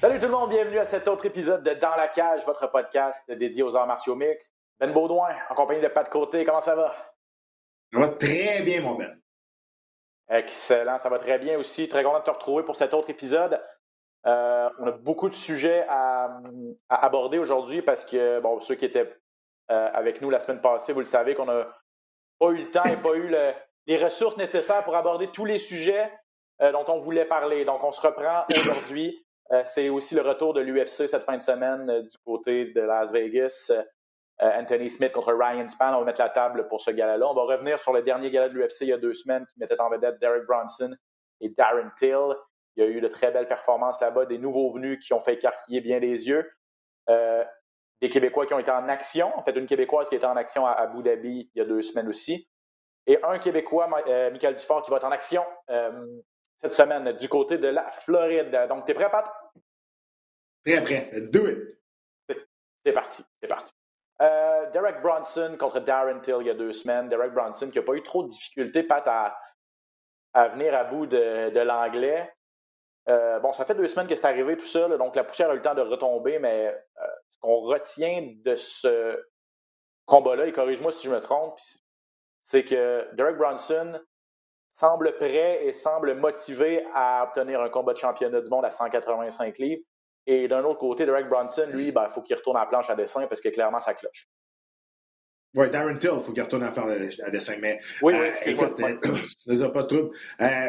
Salut tout le monde, bienvenue à cet autre épisode de Dans la cage, votre podcast dédié aux arts martiaux mixtes. Ben Baudouin, en compagnie de Pat Côté, comment ça va? Ça va très bien, mon Ben. Excellent, ça va très bien aussi. Très content de te retrouver pour cet autre épisode. Euh, on a beaucoup de sujets à, à aborder aujourd'hui parce que, bon, ceux qui étaient euh, avec nous la semaine passée, vous le savez qu'on n'a pas eu le temps et pas eu le- les ressources nécessaires pour aborder tous les sujets euh, dont on voulait parler. Donc, on se reprend aujourd'hui. Euh, C'est aussi le retour de l'UFC cette fin de semaine euh, du côté de Las Vegas. Anthony Smith contre Ryan Spann. On va mettre la table pour ce gala-là. On va revenir sur le dernier gala de l'UFC il y a deux semaines qui mettait en vedette Derek Bronson et Darren Till. Il y a eu de très belles performances là-bas, des nouveaux venus qui ont fait écarquiller bien les yeux. Des Québécois qui ont été en action. En fait, une Québécoise qui était en action à Abu Dhabi il y a deux semaines aussi. Et un Québécois, euh, Michael Dufort, qui va être en action euh, cette semaine du côté de la Floride. Donc, t'es prêt, Pat? Très prêt. Do it. C'est parti, c'est parti. Euh, Derek Bronson contre Darren Till il y a deux semaines. Derek Bronson qui n'a pas eu trop de difficultés, Pat, à, à venir à bout de, de l'anglais. Euh, bon, ça fait deux semaines que c'est arrivé tout ça, là, donc la poussière a eu le temps de retomber, mais euh, ce qu'on retient de ce combat-là, et corrige-moi si je me trompe, puis c'est que Derek Bronson semble prêt et semble motivé à obtenir un combat de championnat du monde à 185 livres. Et d'un autre côté, Derek Bronson, lui, ben, il faut qu'il retourne à la planche à dessin parce que clairement, ça cloche. Ouais, Darren Till, il faut qu'il retourne à plan à dessin. Mais Oui, oui, euh, excuse-moi. euh, pas de trouble. Euh,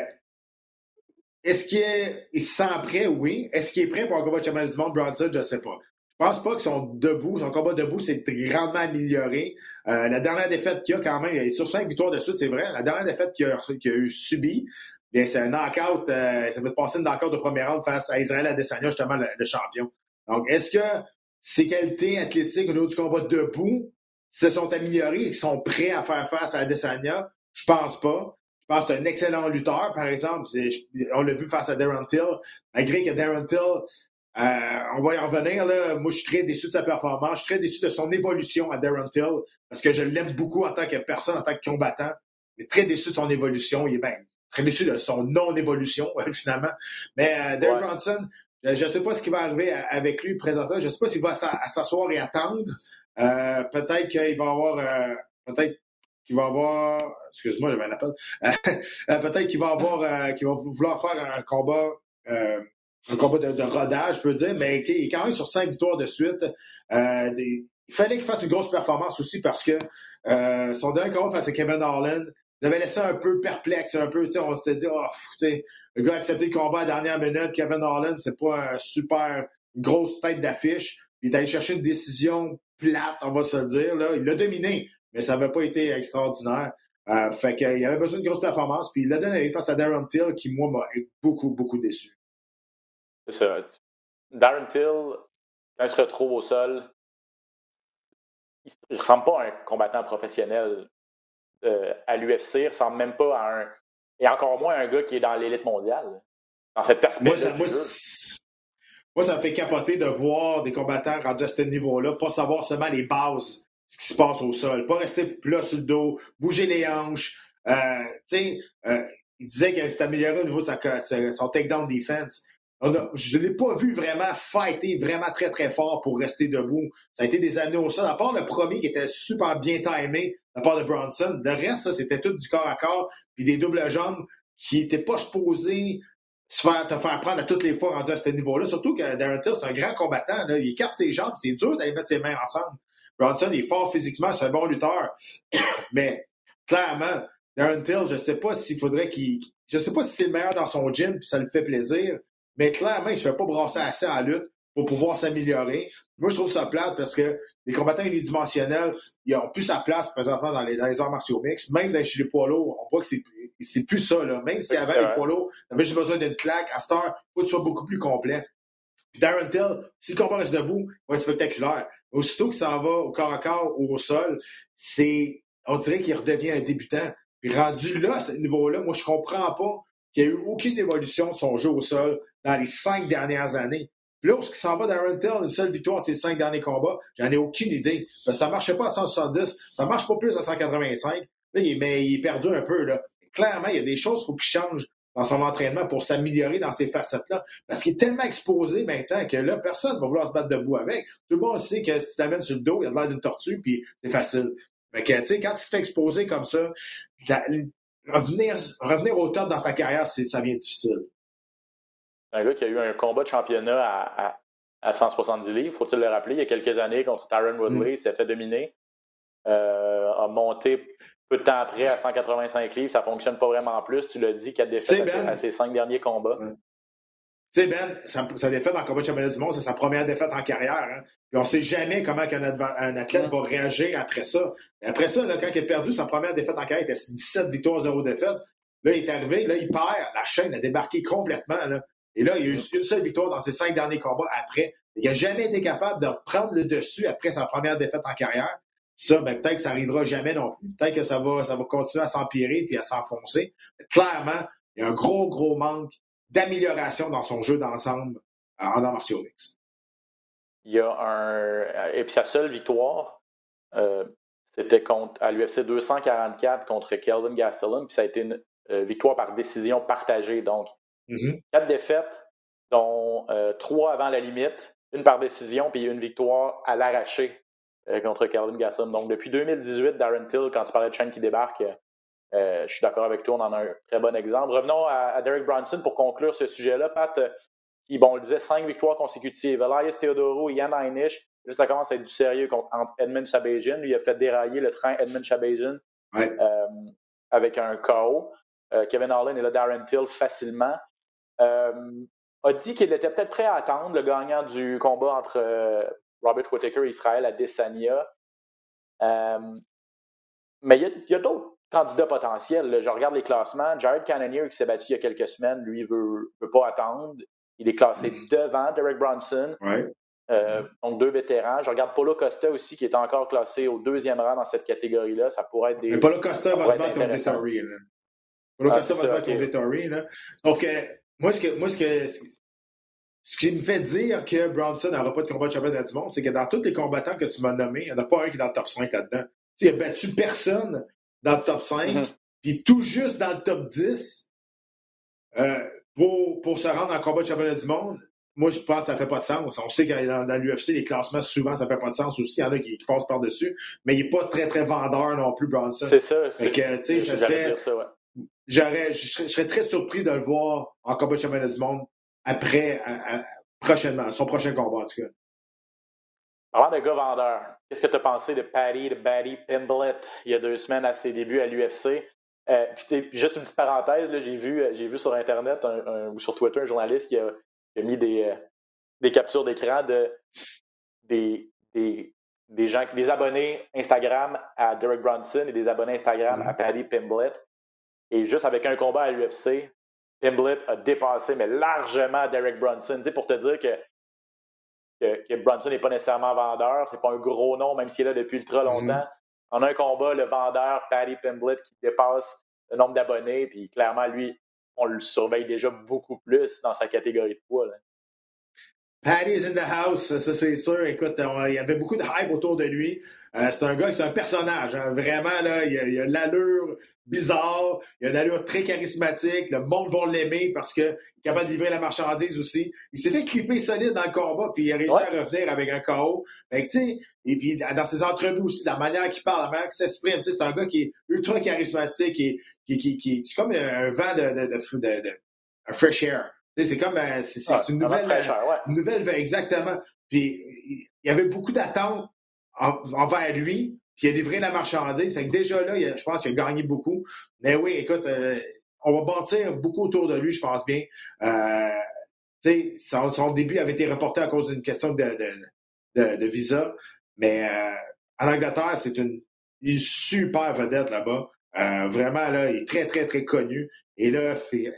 Est-ce qu'il est- il se sent prêt? Oui. Est-ce qu'il est prêt pour un combat de championnat du monde, Bronson? Je ne sais pas. Je pense pas qu'ils sont debout. Son combat debout s'est grandement amélioré. Euh, la dernière défaite qu'il a quand même, sur cinq victoires de suite, c'est vrai. La dernière défaite qu'il a, a eu subie, bien, c'est un knockout. euh, ça fait passer une knockout de première round face à Israël Adesanya, justement, le, champion. Donc, est-ce que ses qualités athlétiques au niveau du combat debout se sont améliorées et sont prêts à faire face à Adesanya? Je pense pas. Je pense que c'est un excellent lutteur, par exemple. On l'a vu face à Darren Till. Malgré que Darren Till, euh, on va y en revenir, là. Moi, je suis très déçu de sa performance. Je suis très déçu de son évolution à Darren Till parce que je l'aime beaucoup en tant que personne, en tant que combattant. Mais très déçu de son évolution. Il est bien très déçu de son non-évolution, finalement. Mais euh, Darren Ouais. Bronson, je ne sais pas ce qui va arriver à- avec lui présentement. Je ne sais pas s'il va s'asseoir et attendre. Euh, peut-être qu'il va avoir. euh, peut-être qu'il va avoir. Excuse-moi, j'avais un appel. Euh, peut-être qu'il va avoir. euh, qu'il va vouloir faire un combat. Un combat de, de rodage, je peux dire, mais il est quand même sur cinq victoires de suite. Euh, il fallait qu'il fasse une grosse performance aussi parce que euh, son dernier combat face à Kevin Harlan nous avait laissé un peu perplexe, un peu, on s'était dit, oh, pff, le gars a accepté le combat à la dernière minute, Kevin Harlan, c'est pas un super grosse tête d'affiche. Il est allé chercher une décision plate, on va se dire, là. Il l'a dominé, mais ça n'avait pas été extraordinaire. Euh, fait qu'il avait besoin d'une grosse performance, puis il l'a donné face à Darren Till, qui, moi, m'a beaucoup, beaucoup déçu. Ça. Darren Till, quand il se retrouve au sol, il ne ressemble pas à un combattant professionnel euh, à l'UFC. Il ne ressemble même pas à un. Et encore moins à un gars qui est dans l'élite mondiale. Dans cet aspect Moi, ça, moi, ça me fait capoter de voir des combattants rendus à ce niveau-là, pas savoir seulement les bases, ce qui se passe au sol, pas rester plat sur le dos, bouger les hanches. Euh, euh, il disait qu'il s'est amélioré au niveau de sa- son takedown defense. On a- je ne l'ai pas vu vraiment fighter vraiment très, très fort pour rester debout. Ça a été des années au sol, à part le premier qui était super bien timé la part de Bronson. Le reste, ça, c'était tout du corps à corps, puis des doubles jambes qui n'étaient pas supposés se faire, te faire prendre à toutes les fois rendu à ce niveau-là. Surtout que Darren Till, c'est un grand combattant. Il écarte ses jambes, c'est dur d'aller mettre ses mains ensemble. Bronson est fort physiquement, c'est un bon lutteur. Mais clairement, Darren Till, je ne sais pas s'il faudrait qu'il. Je sais pas si c'est le meilleur dans son gym, puis ça lui fait plaisir. Mais clairement, il ne se fait pas brasser assez en lutte. pour pouvoir s'améliorer. Moi, je trouve ça plate parce que les combattants unidimensionnels, ils ont plus sa place présentement dans les, dans les arts martiaux mixtes. Même dans, chez les poids lourds, on voit que c'est, c'est plus ça. Là. Même si avant les poids lourds, t'avais juste besoin d'une claque, à cette heure, il faut que tu sois beaucoup plus complet. Puis Darren Till, si le combat reste debout, il va être spectaculaire. Aussitôt qu'il s'en va au corps à corps ou au sol, c'est, on dirait qu'il redevient un débutant. Puis rendu là, à ce niveau-là, moi, je comprends pas qu'il n'y a eu aucune évolution de son jeu au sol dans les cinq dernières années. Puis là, ce qui s'en va d'Aaron Tell, une seule victoire ces cinq derniers combats, j'en ai aucune idée. Ça ça marchait pas à 170, ça marche pas plus à 185. Là, il est, mais il est perdu un peu. Là. Clairement, il y a des choses qu'il faut qu'il change dans son entraînement pour s'améliorer dans ces facettes-là. Parce qu'il est tellement exposé maintenant que là, personne ne va vouloir se battre debout avec. Tout le monde sait que si tu l'amènes sur le dos, il a l'air d'une tortue, puis c'est facile. Mais que, tu sais, quand tu te fais exposer comme ça, revenir, revenir au top dans ta carrière, ça devient difficile. Un gars qui a eu un combat de championnat à, à, 170 livres, faut-il le rappeler, il y a quelques années contre Tyron Woodley, mm. s'est fait dominer, euh, a monté peu de temps après à 185 livres, ça fonctionne pas vraiment plus. Tu l'as dit, quatre défaites ben, à, ses cinq derniers combats. Tu sais, Ben, sa, défaite en combat de championnat du monde, c'est sa première défaite en carrière. Hein. Puis on sait jamais comment un, athlète va réagir après ça. après ça, là, quand il a perdu sa première défaite en carrière, il était 17 victoires, 0 défaites. Là, il est arrivé, là, il perd, la chaîne a débarqué complètement. Là. Et là, il y a eu une seule victoire dans ses cinq derniers combats après. Il n'a jamais été capable de prendre le dessus après sa première défaite en carrière. Ça, ben, peut-être que ça n'arrivera jamais non plus. Peut-être que ça va, ça va continuer à s'empirer puis à s'enfoncer. Clairement, il y a un gros, gros manque d'amélioration dans son jeu d'ensemble en arts martiaux Il y a un. Et puis sa seule victoire, euh, c'était contre à l'UFC 244 contre Kelvin Gastelum, puis ça a été une euh, victoire par décision partagée. Donc, Mm-hmm. Quatre défaites, dont euh, trois avant la limite, une par décision, puis une victoire à l'arraché euh, contre Calvin Gasson. Donc, depuis 2018, Darren Till, quand tu parlais de chaîne qui débarque, euh, je suis d'accord avec toi, on en a un très bon exemple. Revenons à, Derek Bronson pour conclure ce sujet-là. Pat, qui, bon, on le disait, cinq victoires consécutives. Elias Theodoro Yann Heinisch, là, ça commence à être du sérieux contre Edmund Shabazian. Lui, il a fait dérailler le train Edmund Shabazian avec un KO. Kevin Harlan et là, Darren Till facilement. Euh, a dit qu'il était peut-être prêt à attendre le gagnant du combat entre euh, Robert Whittaker et Israël à Desania. Euh, mais il y a, d'autres candidats potentiels. Je regarde les classements. Jared Cannonier, qui s'est battu il y a quelques semaines, lui, ne veut, pas attendre. Il est classé mm. devant Derek Bronson. donc, deux vétérans. Je regarde Paulo Costa aussi, qui est encore classé au deuxième rang dans cette catégorie-là. Ça pourrait être des. Mais Paulo Costa va se battre contre Vittori. Paulo ah, Costa va se battre contre. Sauf que moi, ce que, moi, ce que, ce qui me fait dire que Bronson n'aura pas de combat de championnat du monde, c'est que dans tous les combattants que tu m'as nommés, il n'y en a pas un qui est dans le top 5 là-dedans. il a battu personne dans le top 5, mm-hmm. puis tout juste dans le top 10 euh, pour, pour se rendre en combat de championnat du monde. Moi, je pense que ça ne fait pas de sens. On sait que dans, l'UFC, les classements, souvent, ça ne fait pas de sens aussi. Il y en a qui, passent par-dessus. Mais il n'est pas très, très vendeur non plus, Bronson. C'est ça. C'est que, tu sais, ça serait j'aurais, je, serais, très surpris de le voir en combat de championnat du monde après, prochainement, son prochain combat en tout cas. Parlant de gars vendeurs, qu'est-ce que tu as pensé de Patty, de Batty Pimblett il y a deux semaines à ses débuts à l'UFC? Euh, puis juste une petite parenthèse, j'ai vu, j'ai vu sur Internet ou sur Twitter un journaliste qui a, mis des, euh, des captures d'écran de des, des, des, gens, des abonnés Instagram à Derek Bronson et des abonnés Instagram à mm-hmm. Patty Pimblett. Et juste avec un combat à l'UFC, Pimblett a dépassé, mais largement Derek Brunson. pour te dire que, que, Brunson n'est pas nécessairement vendeur, c'est pas un gros nom, même s'il est là depuis ultra mhm. longtemps. En un combat, le vendeur, Paddy Pimblett, qui dépasse le nombre d'abonnés, puis clairement, lui, on le surveille déjà beaucoup plus dans sa catégorie de poids. Là. Paddy's in the house, ça c'est sûr. Écoute, il y avait beaucoup de hype autour de lui. Euh, c'est un gars, c'est un personnage. Hein. Vraiment, là, il a, a l'allure bizarre, il a une allure très charismatique. Le monde va l'aimer parce qu'il est capable de livrer la marchandise aussi. Il s'est fait clipper solide dans le combat, puis il a réussi à revenir avec un KO. Fait que, et puis dans ses entrevues aussi, la manière qu'il parle, la manière qu'il s'exprime, c'est un gars qui est ultra charismatique et qui, qui, qui, c'est comme un vent de, de, de, de, un fresh air. C'est comme euh, c'est, ah, une nouvelle, une nouvelle exactement. Puis il y avait beaucoup d'attentes envers lui, puis il a livré la marchandise. Fait que déjà là, je pense qu'il a gagné beaucoup. Mais oui, écoute, euh, on va bâtir beaucoup autour de lui, je pense bien. Euh, son, son, début avait été reporté à cause d'une question de, de, de, visa. Mais euh, en Angleterre, c'est une, une, super vedette là-bas. Euh, vraiment, là, il est très, très, très connu. Et là,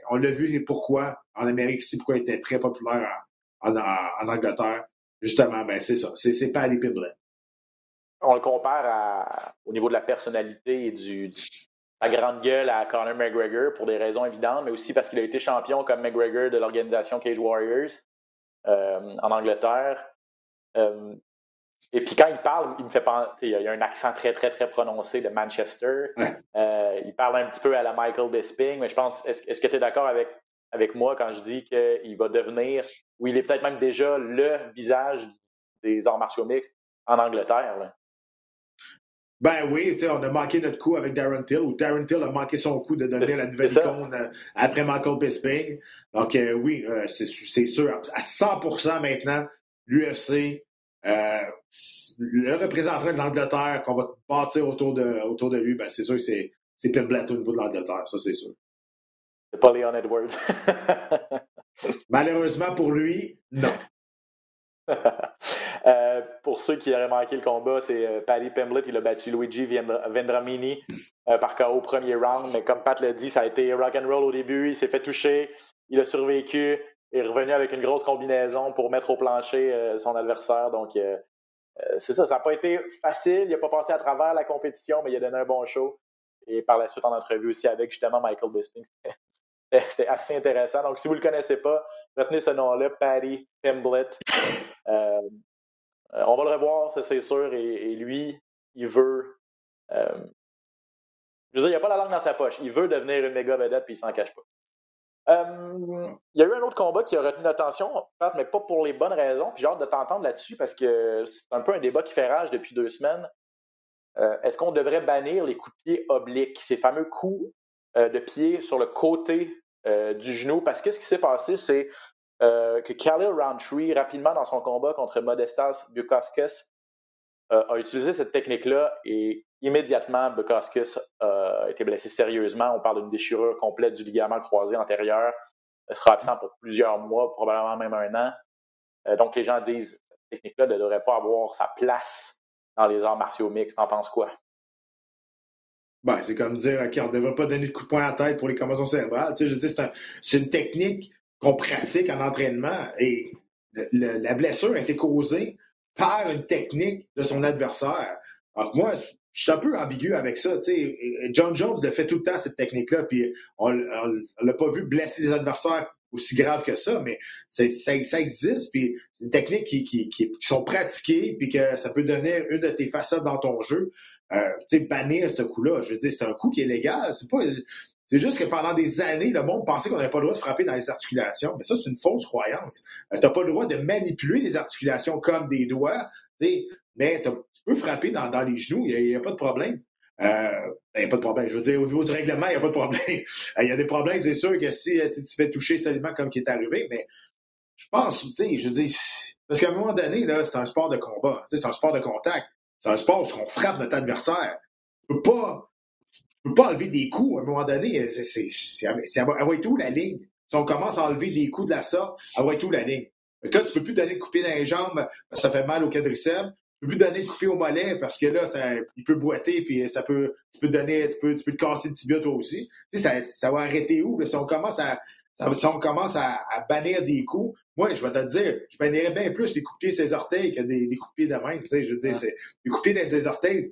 on l'a vu pourquoi en Amérique aussi, pourquoi il était très populaire en, en, Angleterre. Justement, ben c'est ça. C'est pas les Pimblett. On le compare à, au niveau de la personnalité et du, la grande gueule à Conor McGregor pour des raisons évidentes, mais aussi parce qu'il a été champion comme McGregor de l'organisation Cage Warriors euh, en Angleterre. Euh, et puis quand il parle, il me fait penser, il a un accent très, très, très prononcé de Manchester. Euh, il parle un petit peu à la Michael Bisping, mais je pense, est-ce que tu es d'accord avec, avec moi quand je dis qu'il va devenir, ou il est peut-être même déjà le visage des arts martiaux mixtes en Angleterre? Ben oui, on a manqué notre coup avec Darren Till, ou Darren Till a manqué son coup de donner la nouvelle icône euh, après Michael Bisping. Donc euh, oui, euh, c'est sûr, à 100% maintenant, l'UFC, le représentant de l'Angleterre qu'on va bâtir autour de, autour de lui, ben c'est sûr que c'est Pim au niveau de l'Angleterre, ça c'est sûr. C'est pas Leon Edwards. Malheureusement pour lui, non. Euh, pour ceux qui auraient manqué le combat, c'est euh, Paddy Pimblett. Il a battu Luigi Vendramini euh, par KO au premier round. Mais comme Pat l'a dit, ça a été rock and roll au début. Il s'est fait toucher. Il a survécu. Est revenu avec une grosse combinaison pour mettre au plancher son adversaire. Donc, c'est ça. Ça n'a pas été facile. Il n'a pas passé à travers la compétition, mais il a donné un bon show. Et par la suite, en entrevue aussi avec justement Michael Bisping. C'était assez intéressant. Donc, si vous ne le connaissez pas, retenez ce nom-là, Paddy Pimblett. Euh, euh, on va le revoir, ça c'est sûr. Et, lui, il veut. Euh, je veux dire, il n'a pas la langue dans sa poche. Il veut devenir une méga vedette, puis il s'en cache pas. il y a eu un autre combat qui a retenu l'attention, mais pas pour les bonnes raisons. Puis j'ai hâte de t'entendre là-dessus parce que c'est un peu un débat qui fait rage depuis deux semaines. Est-ce qu'on devrait bannir les coups de pied obliques, ces fameux coups de pied sur le côté du genou? Parce que ce qui s'est passé, c'est euh, que Khalil Roundtree, rapidement dans son combat contre Modestas Bukauskas, euh, a utilisé cette technique-là et immédiatement, Bukauskas a été blessé sérieusement. On parle d'une déchirure complète du ligament croisé antérieur. Il sera absent pour plusieurs mois, probablement même un an. Euh, donc, les gens disent que cette technique-là ne devrait pas avoir sa place dans les arts martiaux mixtes. T'en penses quoi? Ben, c'est comme dire, OK, on ne devrait pas donner de coup de poing à la tête pour les commotions cérébrales. Tu sais, c'est une technique qu'on pratique en entraînement et la blessure a été causée par une technique de son adversaire. Alors moi, je suis un peu ambigu avec ça. John Jones le fait tout le temps, cette technique-là, puis on ne l'a pas vu blesser des adversaires aussi graves que ça, mais ça, existe, puis c'est une technique qui, sont pratiquées, puis que ça peut donner une de tes facettes dans ton jeu. Euh, tu sais, bannir ce coup-là, je veux dire, c'est un coup qui est légal. C'est pas, c'est juste que pendant des années, le monde pensait qu'on n'avait pas le droit de frapper dans les articulations. Mais ça, c'est une fausse croyance. Euh, tu n'as pas le droit de manipuler les articulations comme des doigts, mais tu peux frapper dans, les genoux, il n'y a, pas de problème. Euh, il n'y a pas de problème. Je veux dire, au niveau du règlement, il n'y a pas de problème. Il y a des problèmes, c'est sûr que si, si tu fais toucher seulement comme qui est arrivé, mais je pense, tu sais, je dis, parce qu'à un moment donné, c'est un sport de combat, c'est un sport de contact. C'est un sport où on frappe notre adversaire. Tu peux pas ne peux pas enlever des coups à un moment donné. C'est avoir tout la ligne. Si on commence à enlever des coups de la sorte, avoir tout la ligne. là, tu peux plus donner de couper dans les jambes parce que ça fait mal au quadriceps. Tu peux plus donner de couper au mollet parce que là, ça, il peut boiter puis ça peut, tu peux donner, tu peux, tu peux te casser le tibia toi aussi. Tu sais, ça, ça va arrêter où? si on commence à, si on commence à, bannir des coups, moi, je vais te dire, je bannirais bien plus les coups de pied ses orteils que des, des coups de pied de même. Tu sais, je veux dire, c'est, les coups de pied dans ses orteils,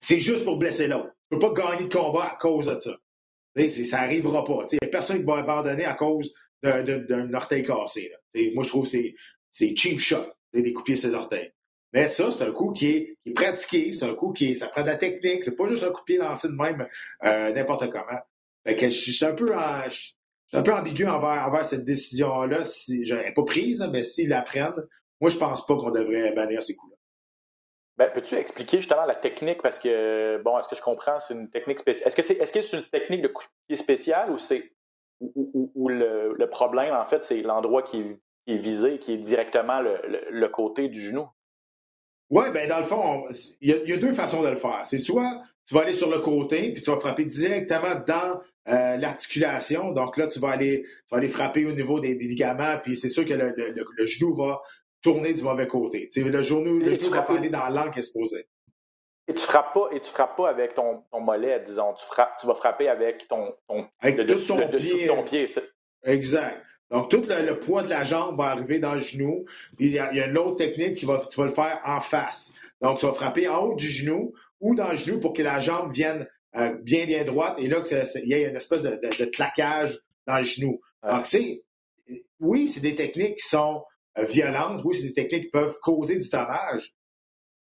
c'est juste pour blesser l'autre. Ne peux pas gagner de combat à cause de ça. ça n'arrivera pas. Il n'y a personne qui va abandonner à cause d'un orteil cassé. Moi, je trouve que c'est cheap shot, de pied ses orteils. Mais ça, c'est un coup qui est, pratiqué, c'est un coup qui est, ça prend de la technique, c'est pas juste un coup de pied lancé de même euh, n'importe comment. Fait que je, suis un peu ambigu envers, cette décision-là. Si, je pas prise, mais s'ils la prennent, moi, je pense pas qu'on devrait bannir ces coups-là. Ben, peux-tu expliquer justement la technique? Parce que, bon, est-ce que je comprends, c'est une technique spéciale? Est-ce que c'est est -ce une technique de coup de pied spécial ou c'est le, problème, en fait, c'est l'endroit qui, est visé, qui est directement le, côté du genou? Oui, ben dans le fond, il y, a deux façons de le faire. C'est soit tu vas aller sur le côté, puis tu vas frapper directement dans euh, l'articulation. Donc là, tu vas aller, tu vas aller frapper au niveau des, ligaments, puis c'est sûr que le, genou va tourner du mauvais côté. Tu sais, le genou, le genou va pas aller dans l'angle qui est supposé. Et tu frappes pas, et tu frappes pas avec ton, ton mollet, disons. Tu, frappes, tu vas frapper avec ton, ton avec le dessus, ton, pied, ton pied. Exact. Donc, tout le, poids de la jambe va arriver dans le genou. Puis, il y a, une autre technique qui va, tu vas le faire en face. Donc, tu vas frapper en haut du genou ou dans le genou pour que la jambe vienne euh, bien, bien droite. Et là, il y a une espèce de, de, claquage dans le genou. Donc, c'est, oui, c'est des techniques qui sont violentes. Oui, c'est des techniques qui peuvent causer du dommage.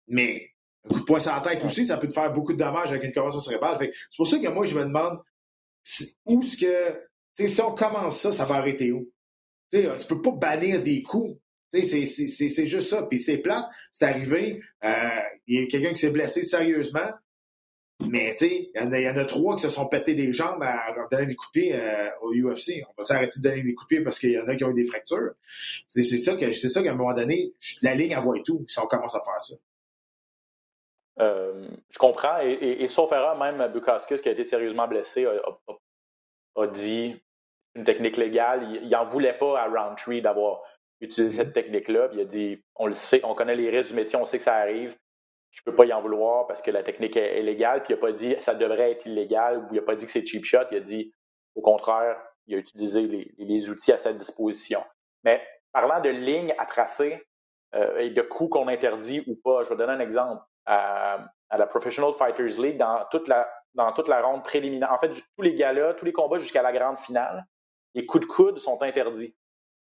Mais un coup de poing sur la tête aussi, ça peut te faire beaucoup de dommages avec une commotion cérébrale. c'est pour ça que moi, je me demande où est-ce que. Si on commence ça, ça va arrêter où? tu tu peux pas bannir des coups. C'est juste ça. Puis c'est plate, c'est arrivé. Euh, il y a quelqu'un qui s'est blessé sérieusement. Mais tu sais, il y, en a trois qui se sont pétés les jambes à donner des coups euh, au UFC. On va s'arrêter de donner des coups parce qu'il y en a qui ont eu des fractures. C'est ça que c'est ça qu'à un moment donné, la ligne envoie tout si on commence à faire ça. Euh, je comprends. Et, sauf erreur, même Bukowskis, qui a été sérieusement blessé, a, dit une technique légale. Il n'en voulait pas à Roundtree d'avoir utilisé cette technique-là. Il a dit on le sait, on connaît les risques du métier, on sait que ça arrive. Je ne peux pas y en vouloir parce que la technique est, légale. Puis il n'a pas dit ça devrait être illégal ou il n'a pas dit que c'est cheap shot. Il a dit au contraire, il a utilisé les, outils à sa disposition. Mais parlant de lignes à tracer euh, et de coups qu'on interdit ou pas, je vais donner un exemple à, la Professional Fighters League dans toute la, dans toute la ronde préliminaire. En fait, tous les galas, tous les combats jusqu'à la grande finale, les coups de coude sont interdits.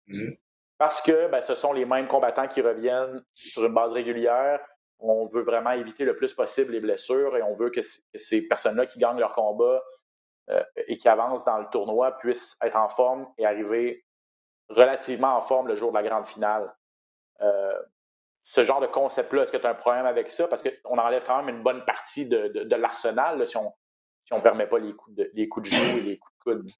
Mm-hmm. Parce que ben, ce sont les mêmes combattants qui reviennent sur une base régulière. On veut vraiment éviter le plus possible les blessures et on veut que, ces personnes-là qui gagnent leur combat euh, et qui avancent dans le tournoi puissent être en forme et arriver relativement en forme le jour de la grande finale. Euh, ce genre de concept-là, est-ce que tu as un problème avec ça? Parce qu'on enlève quand même une bonne partie de, l'arsenal si on ne permet pas les coups, de, les et les coups de coude.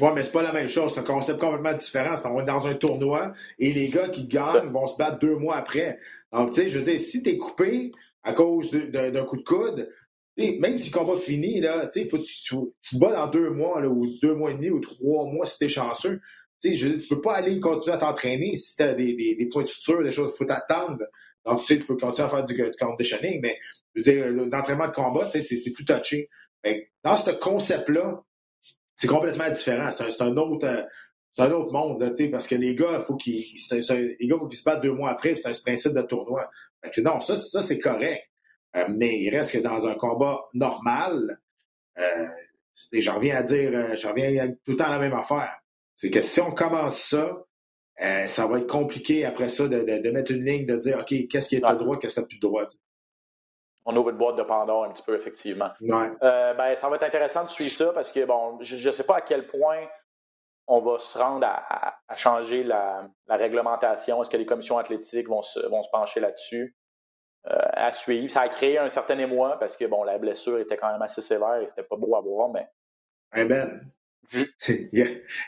Oui, mais c'est pas la même chose. C'est un concept complètement différent. C'est dans un tournoi et les gars qui gagnent vont se battre deux mois après. Donc, tu sais, je veux dire, si tu es coupé à cause d'un coup de coude, même si le combat finit, là, tu, faut, tu, te bats dans deux mois, ou deux mois et demi, ou trois mois si tu es chanceux sais, je tu peux pas aller continuer à t'entraîner si tu as des, des, des, points de suture, des choses, il faut t'attendre. Donc, tu sais, tu peux continuer à faire du, du conditioning, mais je veux dire, l'entraînement de combat, tu sais, c'est plus touché. dans ce concept-là, c'est complètement différent. C'est un, un, autre. c'est un autre monde, parce que les gars, faut qu'ils, les gars, faut qu'ils se battent deux mois après, c'est un principe de tournoi. Non, ça, ça c'est correct. Euh, mais il reste que dans un combat normal, euh, j'en reviens à dire, euh, j'en reviens tout le temps à la même affaire c'est que si on commence ça, euh, ça va être compliqué après ça de, mettre une ligne, de dire OK, qu'est-ce qui est de droit, qu'est-ce qui n'est plus de droit. On ouvre une boîte de Pandore un petit peu, effectivement. Euh, ben, ça va être intéressant de suivre ça parce que, bon, je ne sais pas à quel point on va se rendre à, changer la, réglementation. Est-ce que les commissions athlétiques vont se, vont se pencher là-dessus? Euh, à suivre. Ça a créé un certain émoi parce que, bon, la blessure était quand même assez sévère et c'était pas beau à voir, mais. Hey ben, il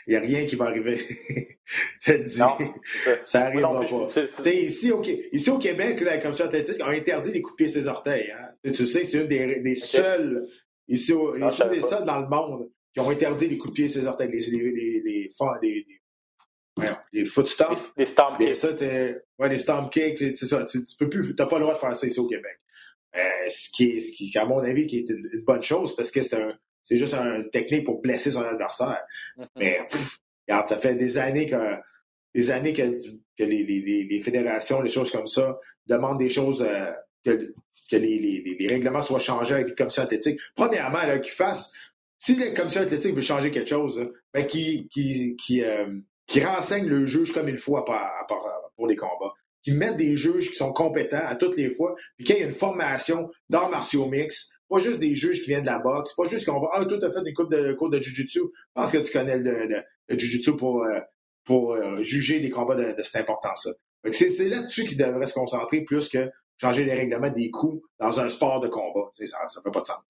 n'y a, rien qui va arriver. Je te dis, ça n'arrivera pas. Ici au, ici au Québec, la Commission athlétique a interdit de couper ses orteils. Hein. Tu sais, c'est une des, des seules, ici, au, des seuls dans le monde qui ont interdit les coups de pied ses orteils. Les, les, les, les, les, les, les foot stomps. Les, stomp kicks. Ça, ouais, les stomp kicks, c'est ça. Tu, tu peux plus, t'as pas le droit de faire ça ici au Québec. Euh, ce, qui est, ce qui, à mon avis, qui est une, une bonne chose parce que c'est un, c'est juste une technique pour blesser son adversaire. Mais regarde, ça fait des années que des années que, les, fédérations, les choses comme ça, demandent des choses euh, que, les, règlements soient changés avec les commissions athlétiques. Premièrement, qu'ils fassent. Si la commission athlétique veut changer quelque chose, ben, qui, qui, qui, euh, renseigne le juge comme il faut pour les combats. Qui mettent des juges qui sont compétents à toutes les fois, puis qu'il y ait une formation dans martiaux mix, pas juste des juges qui viennent de la boxe. pas juste qu'on va Ah, toi, t'as fait une coupe de cours de Jiu-Jitsu. Je pense que tu connais le, le, Jiu-Jitsu pour, euh, pour euh, juger les combats de, cette importance-là. C'est là-dessus qu'ils devraient se concentrer plus que changer les règlements des coups dans un sport de combat. ça ne fait pas de sens.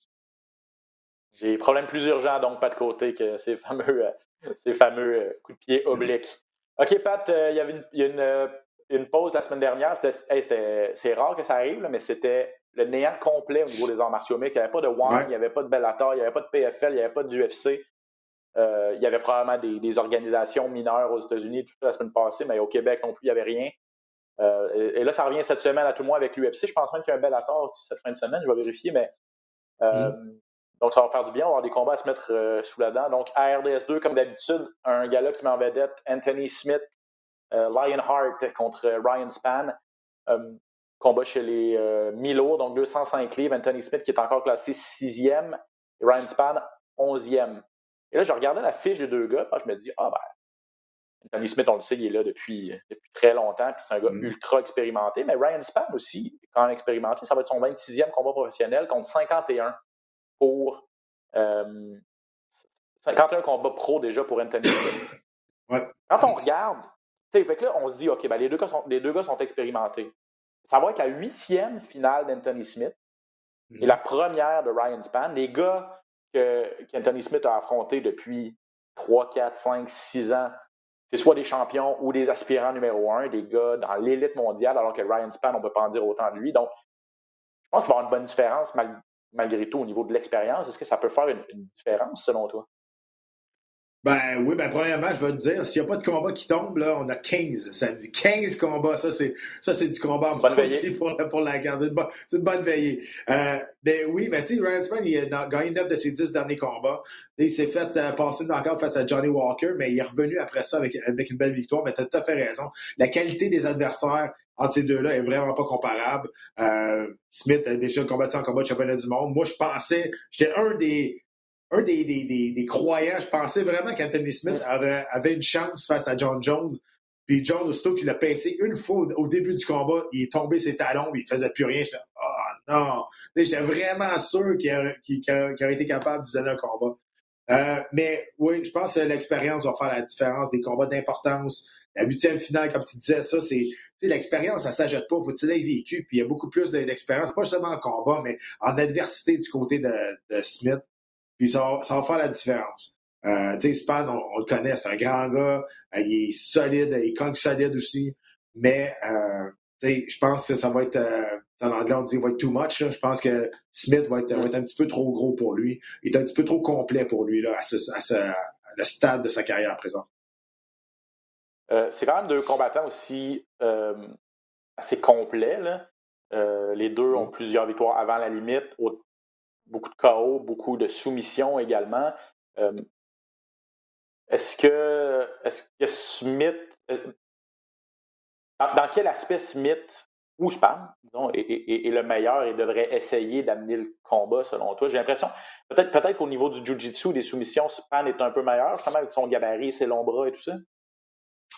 J'ai des problèmes plus urgents, donc pas de côté que ces fameux, euh, ces fameux coups de pied obliques. OK, Pat, il y avait une, une, pause la semaine dernière. C'est rare que ça arrive, mais c'était le néant complet au niveau des arts martiaux mixtes. Il n'y avait pas de One, il n'y avait pas de Bellator, il n'y avait pas de PFL, il n'y avait pas d'UFC. Euh, il y avait probablement des, organisations mineures aux États-Unis toute la semaine passée, mais au Québec non plus, il n'y avait rien. Euh, et, là, ça revient cette semaine à tout le monde avec l'UFC. Je pense même qu'il y a un Bellator cette fin de semaine, je vais vérifier, mais. Euh, mm. Donc, ça va faire du bien. On va avoir des combats à se mettre sous la dent. Donc, à RDS2, comme d'habitude, un gars qui m'en vedette, Anthony Smith, Lionheart contre Ryan Span. Combat chez les Milo, donc 205 livres. Anthony Smith qui est encore classé sixième. Et Ryan Span, onzième. Et là, je regardais la fiche des deux gars, puis je me dis, ah ben, Anthony Smith, on le sait, il est là depuis, depuis très longtemps, puis c'est un gars mm. ultra expérimenté, mais Ryan Spann aussi, quand même expérimenté, ça va être son 26e combat professionnel contre 51 pour 51 euh, combats pro déjà pour Anthony Smith. Quand on regarde, fait que là, on se dit, OK, ben, les, deux gars sont, les deux gars sont expérimentés. Ça va être la huitième finale d'Anthony Smith et mm. la première de Ryan Spann. Les gars qu'Anthony Smith a affronté depuis 3, 4, 5, 6 ans, c'est soit des champions ou des aspirants numéro un, des gars dans l'élite mondiale, alors que Ryan Spann, on ne peut pas en dire autant de lui. Donc, je pense qu'il va y avoir une bonne différence malgré tout au niveau de l'expérience. Est-ce que ça peut faire une différence selon toi? Ben oui, ben premièrement, je vais te dire, s'il n'y a pas de combat qui tombe, là, on a 15 samedi. 15 combats, ça c'est ça c'est du combat en bonne pour, pour la garde. C'est une bonne veillée. Euh, ben oui, ben tu sais, Ryan Spann, il a gagné 9 de ses 10 derniers combats. Il s'est fait euh, passer encore face à Johnny Walker, mais il est revenu après ça avec, avec une belle victoire. Mais tu as tout à fait raison. La qualité des adversaires entre ces deux-là est vraiment pas comparable. Euh, Smith a déjà combattu en combat de championnat du monde. Moi, je pensais, j'étais un des un des, des, des, croyants, je pensais vraiment qu'Anthony Smith avait, une chance face à John Jones. Puis John, aussitôt qu'il a pincé une fois au, début du combat, il est tombé ses talons, il faisait plus rien. J'étais, oh non! J'étais vraiment sûr qu'il aurait, été capable de donner un combat. Euh, mais oui, je pense que l'expérience va faire la différence des combats d'importance. La huitième finale, comme tu disais, ça, c'est l'expérience, ça ne s'ajoute pas. Faut-il être vécu? Puis il y a beaucoup plus d'expérience, pas seulement en combat, mais en adversité du côté de Smith. Puis ça va, ça va faire la différence. Euh, tu sais, Span, on, le connaît, c'est un grand gars, euh, il est solide, il est solide aussi, mais euh, tu sais, je pense que ça va être, euh, en anglais on dit va être too much. Je pense que Smith va être, va être, un petit peu trop gros pour lui. Il est un petit peu trop complet pour lui là, à, ce, à, ce, à le stade de sa carrière à présent. Euh, c'est quand même deux combattants aussi euh, assez complets. Là. les deux ont mm. plusieurs victoires avant la limite, beaucoup de chaos, beaucoup de soumission également. Euh, est-ce que, est que Smith, euh, dans, quel aspect Smith ou Spam, est, le meilleur et devrait essayer d'amener le combat selon toi? J'ai l'impression, peut-être peut qu'au niveau du Jiu-Jitsu, des soumissions, Span est un peu meilleur, justement avec son gabarit, ses longs bras et tout ça?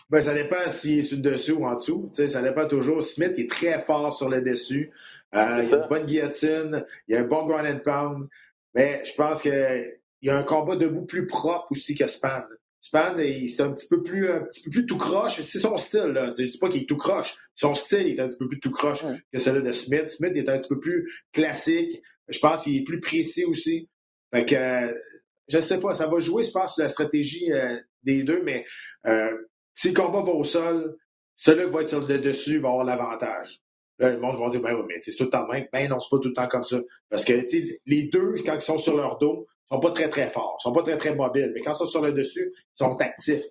Ben, ça dépend s'il est sur le dessus ou en dessous. ça dépend toujours. Smith est très fort sur le dessus. Euh, il y a une bonne guillotine, il y a un bon ground and pound, mais je pense qu'il y a un combat debout plus propre aussi que Span. Span, c'est un petit peu plus, un petit peu plus tout croche. C'est son style, là. Je dis pas qu'il est tout croche. Son style est un petit peu plus tout croche que celui de Smith. Smith est un petit peu plus classique. Je pense qu'il est plus précis aussi. Fait que, je sais pas, ça va jouer, je pense, sur la stratégie euh, des deux, mais euh, si le combat va au sol, celui qui va être sur le dessus va avoir l'avantage. Là, le monde va dire, ben oui, mais c'est tout le temps même. Ben non, c'est pas tout le temps comme ça. Parce que les deux, quand ils sont sur leur dos, sont pas très, très forts, sont pas très, très mobiles. Mais quand ils sont sur le dessus, ils sont actifs.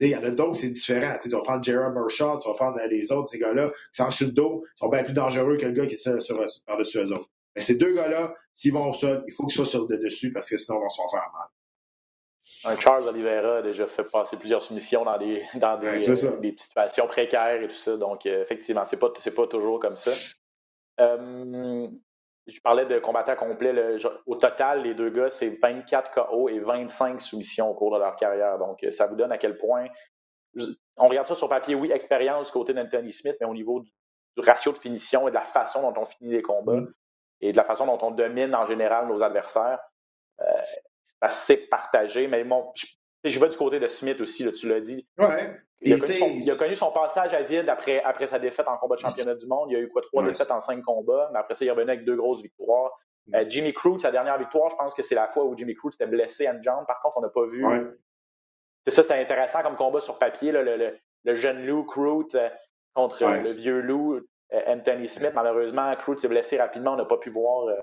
Il y en a d'autres, c'est différent. tu vas prendre Jeremy Mershot, tu vas prendre les autres, ces gars-là, qui sont sur le dos, sont bien plus dangereux que le gars qui est par-dessus eux autres. Mais ces deux gars-là, s'ils vont au sol, il faut qu'ils soient sur le dessus parce que sinon, ils vont se faire mal. Un Charles Oliveira a déjà fait passer plusieurs soumissions dans des, dans des, des situations précaires et tout ça. Donc, euh, effectivement, c'est pas, pas toujours comme ça. Euh, je parlais de combattants complets. au total, les deux gars, c'est 24 KO et 25 soumissions au cours de leur carrière. Donc, ça vous donne à quel point. On regarde ça sur papier, oui, expérience côté d'Anthony Smith, mais au niveau du, ratio de finition et de la façon dont on finit les combats mm. et de la façon dont on domine en général nos adversaires, euh, c'est assez partagé. Mais bon, je, vais du côté de Smith aussi, tu l'as dit. Ouais. Il a, connu son, passage à vide après, après sa défaite en combat de championnat du monde. Il y a eu quoi, trois défaites en cinq combats, mais après ça, il est revenu avec deux grosses victoires. Mm. Euh, Jimmy Crute, sa dernière victoire, je pense que c'est la fois où Jimmy Crute s'était blessé à une jambe. Par contre, on n'a pas vu. C'est ça, c'était intéressant comme combat sur papier. le, le, jeune Lou Crute euh, contre le vieux Lou. Anthony Smith. Malheureusement, Crew s'est blessé rapidement. On n'a pas pu voir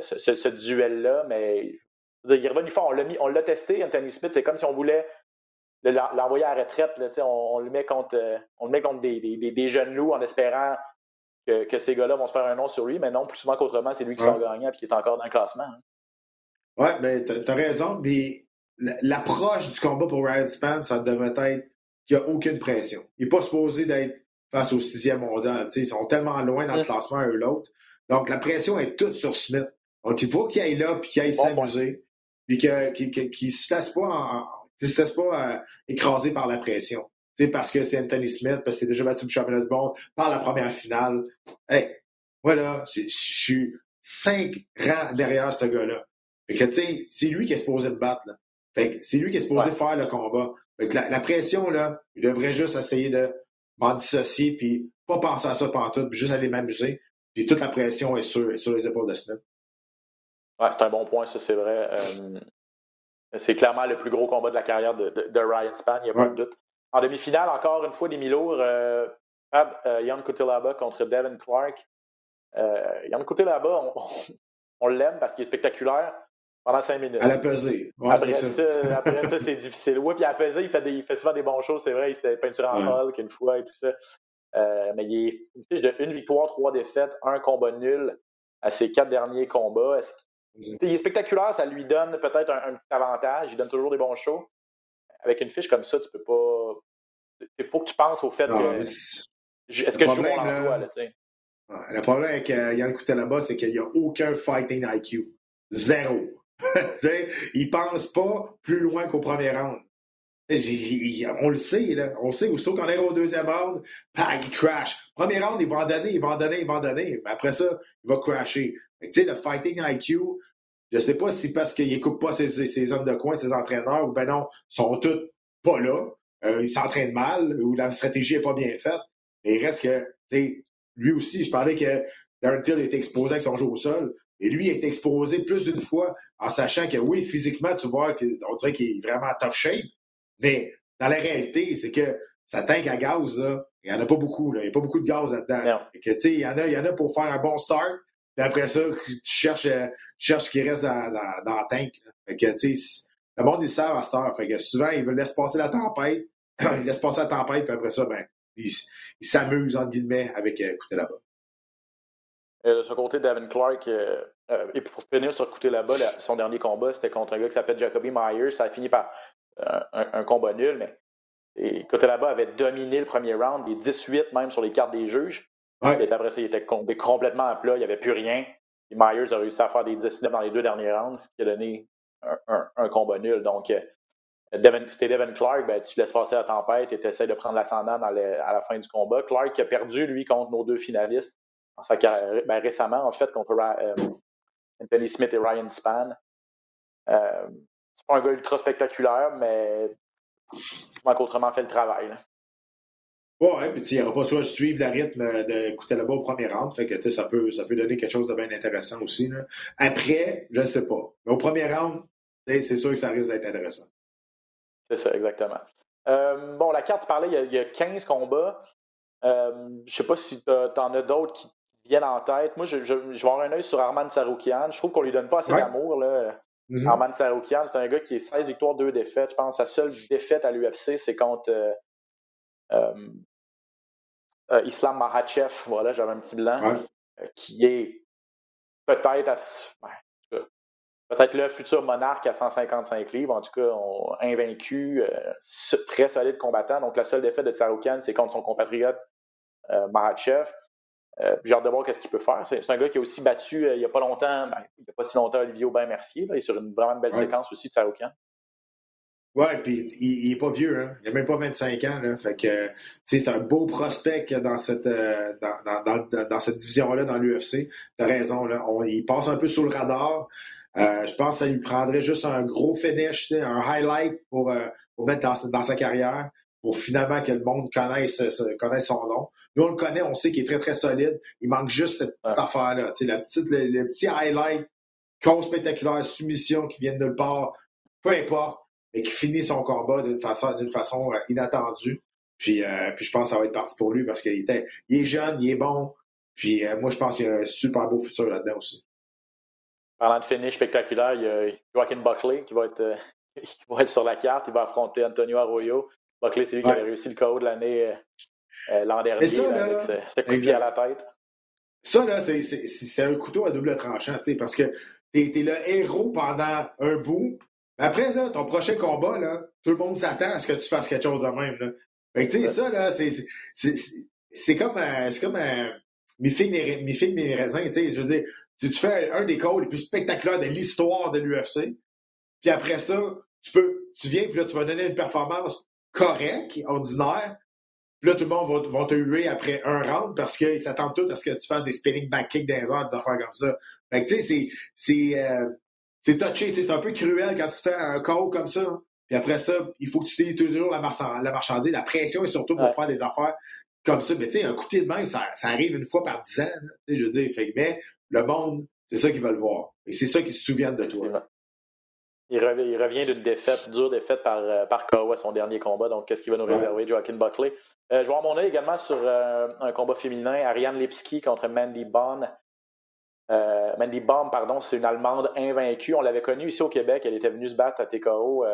ce, ce duel-là, mais il est revenu fort. On l'a testé, Anthony Smith. C'est comme si on voulait l'envoyer à la retraite. Là, on, on, le met contre, euh, on le met contre des, des, des, jeunes loups en espérant que, que ces gars-là vont se faire un nom sur lui. Mais non, plus souvent qu'autrement, c'est lui qui ouais. sort gagnant et qui est encore dans le classement. Hein. Oui, mais tu as raison. Mais l'approche du combat pour Ryan Span, ça devrait être qu'il n'y a aucune pression. Il n'est pas supposé d'être face au sixième mondial. Ils sont tellement loin dans le classement un ou l'autre. Donc, la pression est toute sur Smith. Donc, il faut qu'il aille là puis qu'il aille bon, s'amuser puis qu'il ne se fasse pas, en, se pas euh, écrasé par la pression. parce que c'est Anthony Smith, parce que c'est déjà battu le championnat du monde par la première finale. Hey, voilà, je suis cinq rangs derrière ce gars-là. Fait que, tu sais, c'est lui qui est supposé me battre, là. Fait que c'est lui qui est supposé ouais. faire le combat. Fait que la, la, pression, là, je devrais juste essayer de m'en dissocier, puis pas penser à ça tout, puis juste aller m'amuser. Puis toute la pression est sur, est sur les épaules de Smith. Ouais, c'est un bon point, ça, c'est vrai. Euh, c'est clairement le plus gros combat de la carrière de, de, de Ryan Span, il n'y a pas de doute. En demi-finale, encore une fois, des mi-lourds. Euh, euh, Yann Kutelaba contre Devin Clark. Euh, Yann Kutelaba, on, on, on l'aime parce qu'il est spectaculaire pendant cinq minutes. À la pesée. Ouais, après, ça. Ça, après ça, c'est difficile. Oui, puis à la pesée, il fait, des, il fait souvent des bonnes choses, c'est vrai. Il s'était peinturé en ouais. Hulk une fois et tout ça. Euh, mais il est une fiche de une victoire, trois défaites, un combat nul à ses quatre derniers combats. Est-ce il est spectaculaire, ça lui donne peut-être un, un, petit avantage. Il donne toujours des bons shows. Avec une fiche comme ça, tu peux pas. Il faut que tu penses au fait non, que. Est-ce que je joue mon emploi, là, tu Le problème avec euh, Yann Coutelaba, c'est qu'il n'y a aucun fighting IQ. Zéro. il pense pas plus loin qu'au premier round. on le sait, là. On sait, aussitôt qu'on est au deuxième round, il crash. Premier round, il va en donner, il va en donner, il va en donner. Mais après ça, il va crasher. Tu sais, le fighting IQ, je sais pas si parce qu'il écoute pas ses, ses, ses, hommes de coin, ses entraîneurs, ou ben non, sont tous pas là. Euh, ils s'entraînent mal, ou la stratégie est pas bien faite. Mais il reste que, tu sais, lui aussi, je parlais que Darren Till est exposé avec son jeu au sol. Et lui est exposé plus d'une fois en sachant que oui, physiquement, tu vois, on dirait qu'il est vraiment top shape. Mais dans la réalité, c'est que sa tank à gaz, là, il n'y en a pas beaucoup. Là. Il n'y a pas beaucoup de gaz là-dedans. Il, y en a, il y en a pour faire un bon start. Puis après ça, tu cherches, euh, tu cherches ce qui reste dans, dans, la tank. Là. Fait tu sais, le monde, ils savent à cette heure. Fait que souvent, ils veulent laisser passer la tempête. ils laissent passer la tempête, puis après ça, ben, ils s'amusent, entre guillemets, avec euh, là-bas. Et de son côté, Devin Clark, euh, euh, et pour finir sur côté là-bas, son dernier combat, c'était contre un gars qui s'appelle Jacoby Myers. Ça a fini par euh, un, combat nul, mais et côté là-bas avait dominé le premier round, les 18 même sur les cartes des juges. Ouais. Et après ça, il était complètement à plat, il n'y avait plus rien. Et Myers a réussi à faire des 19 dans les deux derniers rounds, ce qui a donné un, un, un combat nul. Donc, euh, c'était Devin Clark, ben, tu laisses passer la tempête et tu essaies de prendre l'ascendant à la fin du combat. Clark a perdu, lui, contre nos deux finalistes en sa carrière, ben, récemment, en fait, contre euh, Anthony Smith et Ryan Span. Euh, c'est pas un gars ultra spectaculaire, mais je manque autrement fait le travail. Là. Ouais, puis il n'y aura pas soit suivre le rythme de Coutelaba au premier round, fait que ça peut, ça peut donner quelque chose de bien intéressant aussi. Là. Après, je ne sais pas. Mais au premier round, c'est sûr que ça risque d'être intéressant. C'est ça, exactement. Euh, bon, la carte parlait, il y, a, il y a 15 combats. Euh, je ne sais pas si tu en as d'autres qui viennent en tête. Moi, je, je, je vais avoir un œil sur Arman Saroukian. Je trouve qu'on lui donne pas assez ouais. d'amour. Là. Mm -hmm. Arman Saroukian, c'est un gars qui est 16 victoires, 2 défaites. Je pense que sa seule défaite à l'UFC, c'est contre euh, euh, Islam Mahachev. Voilà, j'avais un petit blanc. Ouais. Euh, qui est peut-être ouais, peut-être le futur monarque à 155 livres. En tout cas, on, invaincu, euh, très solide combattant. Donc, la seule défaite de Saroukian, c'est contre son compatriote Mahachev. J'ai hâte de voir qu'est-ce qu'il peut faire. C'est un gars qui a aussi battu il n'y a pas longtemps, ben, il n'y a pas si longtemps, Olivier Aubin-Mercier. Il est sur une vraiment belle ouais. séquence aussi de. Oui, puis il n'est pas vieux, hein? il n'a même pas 25 ans. Là. Fait que c'est un beau prospect dans cette, euh, dans, dans, dans, dans, cette division-là dans l'UFC. Tu as raison, là. On, il passe un peu sous le radar. Euh, je pense que ça lui prendrait juste un gros finish, un highlight pour, euh, pour mettre dans, dans, sa carrière, pour finalement que le monde connaisse, connaisse son nom. Nous, on le connaît, on sait qu'il est très, très solide. Il manque juste cette petite ouais. affaire-là. La petite, le, le, petit highlight, cause spectaculaire, soumission qui vient de nulle part, peu importe, et qui finit son combat d'une façon, d'une façon euh, inattendue. Puis, euh, puis je pense que ça va être parti pour lui parce qu'il était, il est jeune, il est bon. Puis euh, moi, je pense qu'il y a un super beau futur là-dedans aussi. Parlant de finish spectaculaire, il y a Joaquin Buckley qui va être, euh, qui va être sur la carte. Il va affronter Antonio Arroyo. Buckley, c'est lui qui avait réussi le KO de l'année l'an dernier ça, là, avec ce, ce coup de pied à la tête. Ça, là, c'est un couteau à double tranchant, tu sais, parce que t'es es le héros pendant un bout. Après, là, ton prochain combat, là, tout le monde s'attend à ce que tu fasses quelque chose de même. Là. Fait que, tu sais, ça, là, c'est comme, euh, comme euh, mes filles, mes, mes raisins, tu sais, je veux dire, tu, fais un des calls les plus spectaculaires de l'histoire de l'UFC, puis après ça, tu peux, tu viens, puis là, tu vas donner une performance correcte, ordinaire, puis là, tout le monde va, te huer après un round parce qu'ils s'attendent tous à ce que tu fasses des spinning back kicks des heures, des affaires comme ça. Fait que, tu sais, c'est, euh, c'est touché, c'est un peu cruel quand tu fais un call comme ça. Puis après ça, il faut que tu utilises toujours la, marchandise. La pression est surtout pour faire des affaires comme ça. Mais tu sais, un coup de pied de main, ça, arrive une fois par dix ans. je veux dire, fait, mais le monde, c'est ça qu'ils veulent voir. Et c'est ça qu'ils se souviennent de toi. Il revient, d'une défaite, dure défaite par, euh, par à son dernier combat. Donc, qu'est-ce qu'il va nous réserver, Joaquin Buckley? Euh, je vois mon œil également sur euh, un combat féminin, Ariane Lipski contre Mandy Baum. Mandy Baum, pardon, c'est une Allemande invaincue. On l'avait connue ici au Québec. Elle était venue se battre à TKO.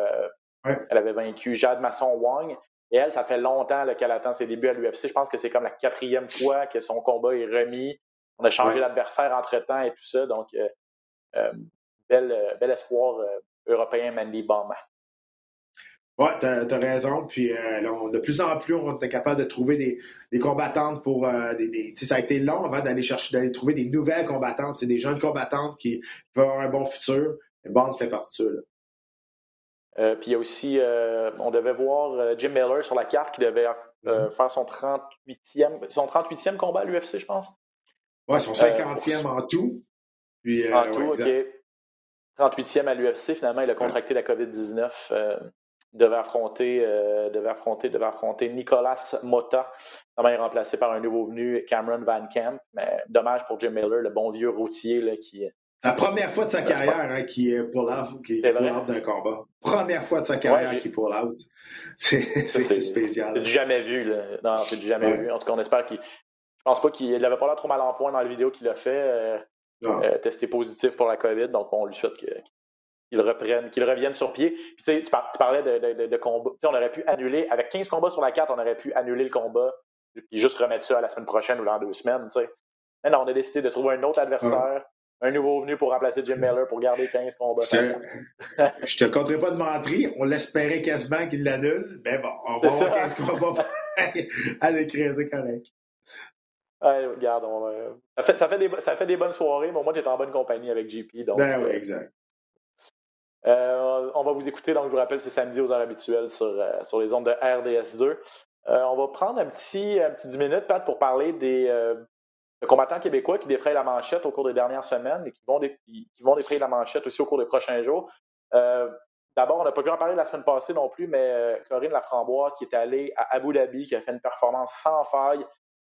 Elle avait vaincu Jade Masson-Wang. Et elle, ça fait longtemps qu'elle attend ses débuts à l'UFC. Je pense que c'est comme la quatrième fois que son combat est remis. On a changé l'adversaire entre-temps et tout ça. Donc, bel, bel espoir européen Mandy Baum. Oui, tu as, raison. Puis euh, de plus en plus, on est capable de trouver des, des combattantes pour euh, des, Ça a été long avant d'aller chercher, d'aller trouver des nouvelles combattantes. C'est des jeunes combattantes qui peuvent avoir un bon futur. Et Bond fait partie de ça. Euh, puis il y a aussi, on devait voir Jim Miller sur la carte qui devait mm-hmm. faire son 38e, son 38e combat à l'UFC, je pense. Oui, son 50e en tout. Puis, en tout, OK. 38e à l'UFC, finalement, il a contracté la COVID-19. Euh, devait affronter, euh, devait affronter, devait affronter Nicolas. Finalement, il est remplacé par un nouveau venu, Cameron Van Camp. Mais dommage pour Jim Miller, le bon vieux routier là, qui. La première fois de sa carrière hein, qui est pour l'out d'un combat. Première fois de sa carrière qui est pour l'out. C'est spécial. C'est du jamais vu. Là. Non, c'est du jamais vu. En tout cas, on espère qu'il. Je pense pas qu'il n'avait pas l'air trop mal en point dans la vidéo qu'il a fait. Euh, euh, testé positif pour la COVID. Donc, on lui souhaite qu'il reprenne, qu'il revienne sur pied. Puis, tu, tu parlais de, de, combat. on aurait pu annuler, avec 15 combats sur la carte, on aurait pu annuler le combat et juste remettre ça à la semaine prochaine ou dans deux semaines. Mais non, on a décidé de trouver un autre adversaire. Un nouveau venu pour remplacer Jim Miller pour garder 15 combats. Je te, te compterai pas de mentir. On l'espérait quasiment qu'il l'annule. Mais bon, on va avoir 15 combats à l'écraser correct regarde, ça, fait, ça, fait des, ça fait des bonnes soirées, mais au moins, tu es en bonne compagnie avec JP. Donc, ben oui, exact. Euh, on va vous écouter, donc je vous rappelle, c'est samedi aux heures habituelles sur, euh, les ondes de RDS2. Euh, on va prendre un petit, un petit 10 minutes, pour parler des combattants québécois qui défrayent la manchette au cours des dernières semaines et qui vont, défrayer la manchette aussi au cours des prochains jours. D'abord, on n'a pas pu en parler la semaine passée non plus, mais Corinne Laframboise qui est allée à Abu Dhabi, qui a fait une performance sans faille,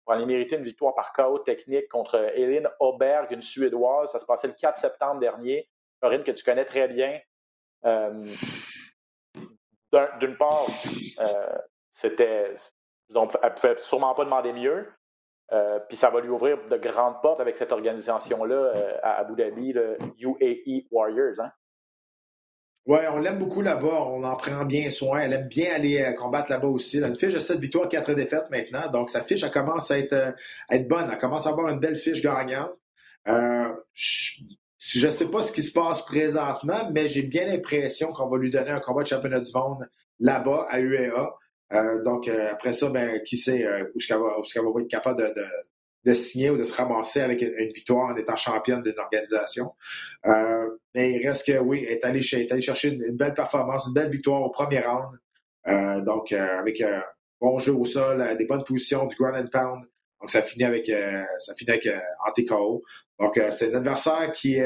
pour aller mériter une victoire par KO technique contre Eline Auberg, une Suédoise. Ça se passait le 4 septembre dernier. Corinne, que tu connais très bien. Euh, d'une part, euh, c'était. Elle pouvait sûrement pas demander mieux. Euh, puis ça va lui ouvrir de grandes portes avec cette organisation-là à Abu Dhabi, le UAE Warriors. Hein? Oui, on l'aime beaucoup là-bas. On en prend bien soin. Elle aime bien aller combattre là-bas aussi. Elle a une fiche de 7 victoires, 4 défaites maintenant. Donc, sa fiche, elle commence à être, bonne. Elle commence à avoir une belle fiche gagnante. Je ne sais pas ce qui se passe présentement, mais j'ai bien l'impression qu'on va lui donner un combat de championnat du monde là-bas, à UEA. donc, après ça, ben, qui sait où est-ce qu'elle va, être capable de, de signer ou de se ramasser avec une, victoire en étant championne d'une organisation. Euh, mais il reste que, oui, elle est allée, chercher une, belle performance, une belle victoire au premier round. Euh, donc, euh, avec un bon jeu au sol, des bonnes positions, du ground and pound. Donc, ça finit avec, ça finit avec en. Donc, c'est un adversaire qui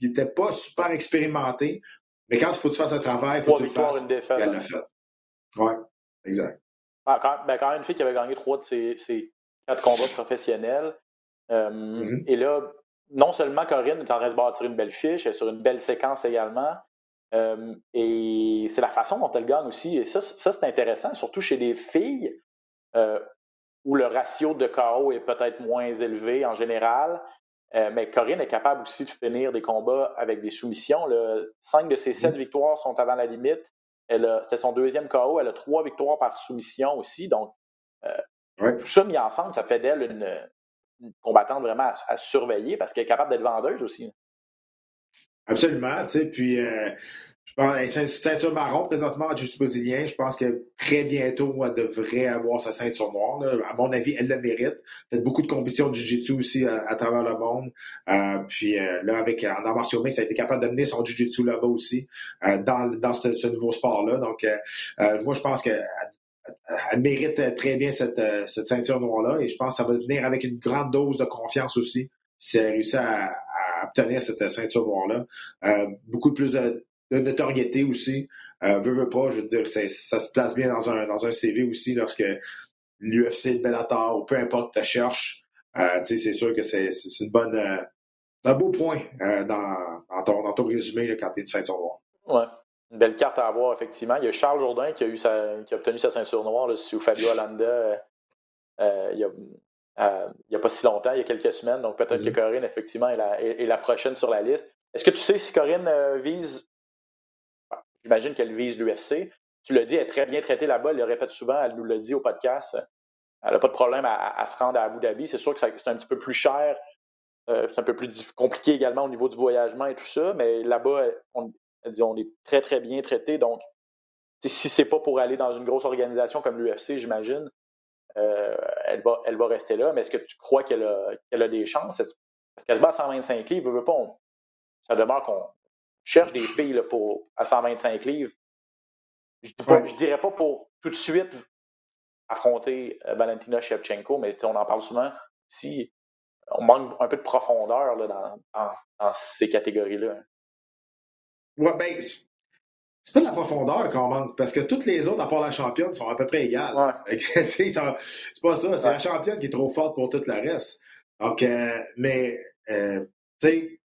n'était pas super expérimenté. Mais quand il faut que tu fasses un travail, il faut que tu le fasses. Une défaite, elle l'a fait. Oui, exact. Ah, quand, ben, quand, même une fille qui avait gagné trois de ses, ses quatre combats professionnels. Euh, mm-hmm. Et là, non seulement Corinne est en train de se bâtir une belle fiche, elle est sur une belle séquence également. Euh, et c'est la façon dont elle gagne aussi. Et ça, ça c'est intéressant, surtout chez des filles. où le ratio de KO est peut-être moins élevé en général. Mais Corinne est capable aussi de finir des combats avec des soumissions. Cinq de ses sept mm-hmm. victoires sont avant la limite. C'est son deuxième KO. Elle a trois victoires par soumission aussi. Donc, tout ça mis ensemble, ça fait d'elle une, combattante vraiment à, surveiller parce qu'elle est capable d'être vendeuse aussi. Absolument, tu sais, puis euh, ceinture marron présentement à jiu brésilien. Je pense que très bientôt, elle devrait avoir sa ceinture noire. À mon avis, elle le mérite. Elle fait beaucoup de compétitions de jiu-jitsu aussi euh, à, travers le monde. Euh, puis euh, là, avec en arts martiaux ça a été capable d'amener son jiu-jitsu là-bas aussi, dans, dans ce, nouveau sport-là. Donc, moi, je pense qu'elle elle mérite très bien cette, cette ceinture noire-là. Et je pense que ça va venir avec une grande dose de confiance aussi si elle réussit à, obtenir cette ceinture noire-là. Euh, beaucoup plus de, notoriété aussi. Euh, veut, pas, je veux dire, ça se place bien dans un, dans un CV aussi lorsque l'UFC, le Bellator ou peu importe te cherche. Euh, c'est sûr que c'est une bonne, euh, un beau point euh, dans, dans, ton, dans ton résumé là, quand tu es une ceinture noire. Ouais. Une belle carte à avoir, effectivement. Il y a Charles Jourdain qui a, eu sa, qui a obtenu sa ceinture noire là, sous Fabio Alanda. il y a euh, il n'y a pas si longtemps, il y a quelques semaines. Donc peut-être que mm-hmm. Corinne, effectivement, est la, est, la, prochaine sur la liste. Est-ce que tu sais si Corinne euh, vise, j'imagine qu'elle vise l'UFC. Tu l'as dit, elle est très bien traitée là-bas, elle le répète souvent, elle nous l'a dit au podcast. Elle n'a pas de problème à, se rendre à Abu Dhabi. C'est sûr que c'est un petit peu plus cher, euh, c'est un peu plus compliqué également au niveau du voyagement et tout ça, mais là-bas, on, est très, très bien traité. Donc, si c'est pas pour aller dans une grosse organisation comme l'UFC, j'imagine, euh, elle, va, rester là. Mais est-ce que tu crois qu'elle a, des chances? Parce qu'elle se bat à 125 livres, ça demeure qu'on cherche des filles pour, à 125 livres. Je ne dirais pas pour tout de suite affronter euh, Valentina Shevchenko, mais on en parle souvent. Si on manque un peu de profondeur là, dans, ces catégories-là. Ouais, ben, c'est pas de la profondeur qu'on manque, parce que toutes les autres, à part la championne, sont à peu près égales. c'est pas ça, c'est la championne qui est trop forte pour tout le reste. Donc, euh, mais, euh, tu sais,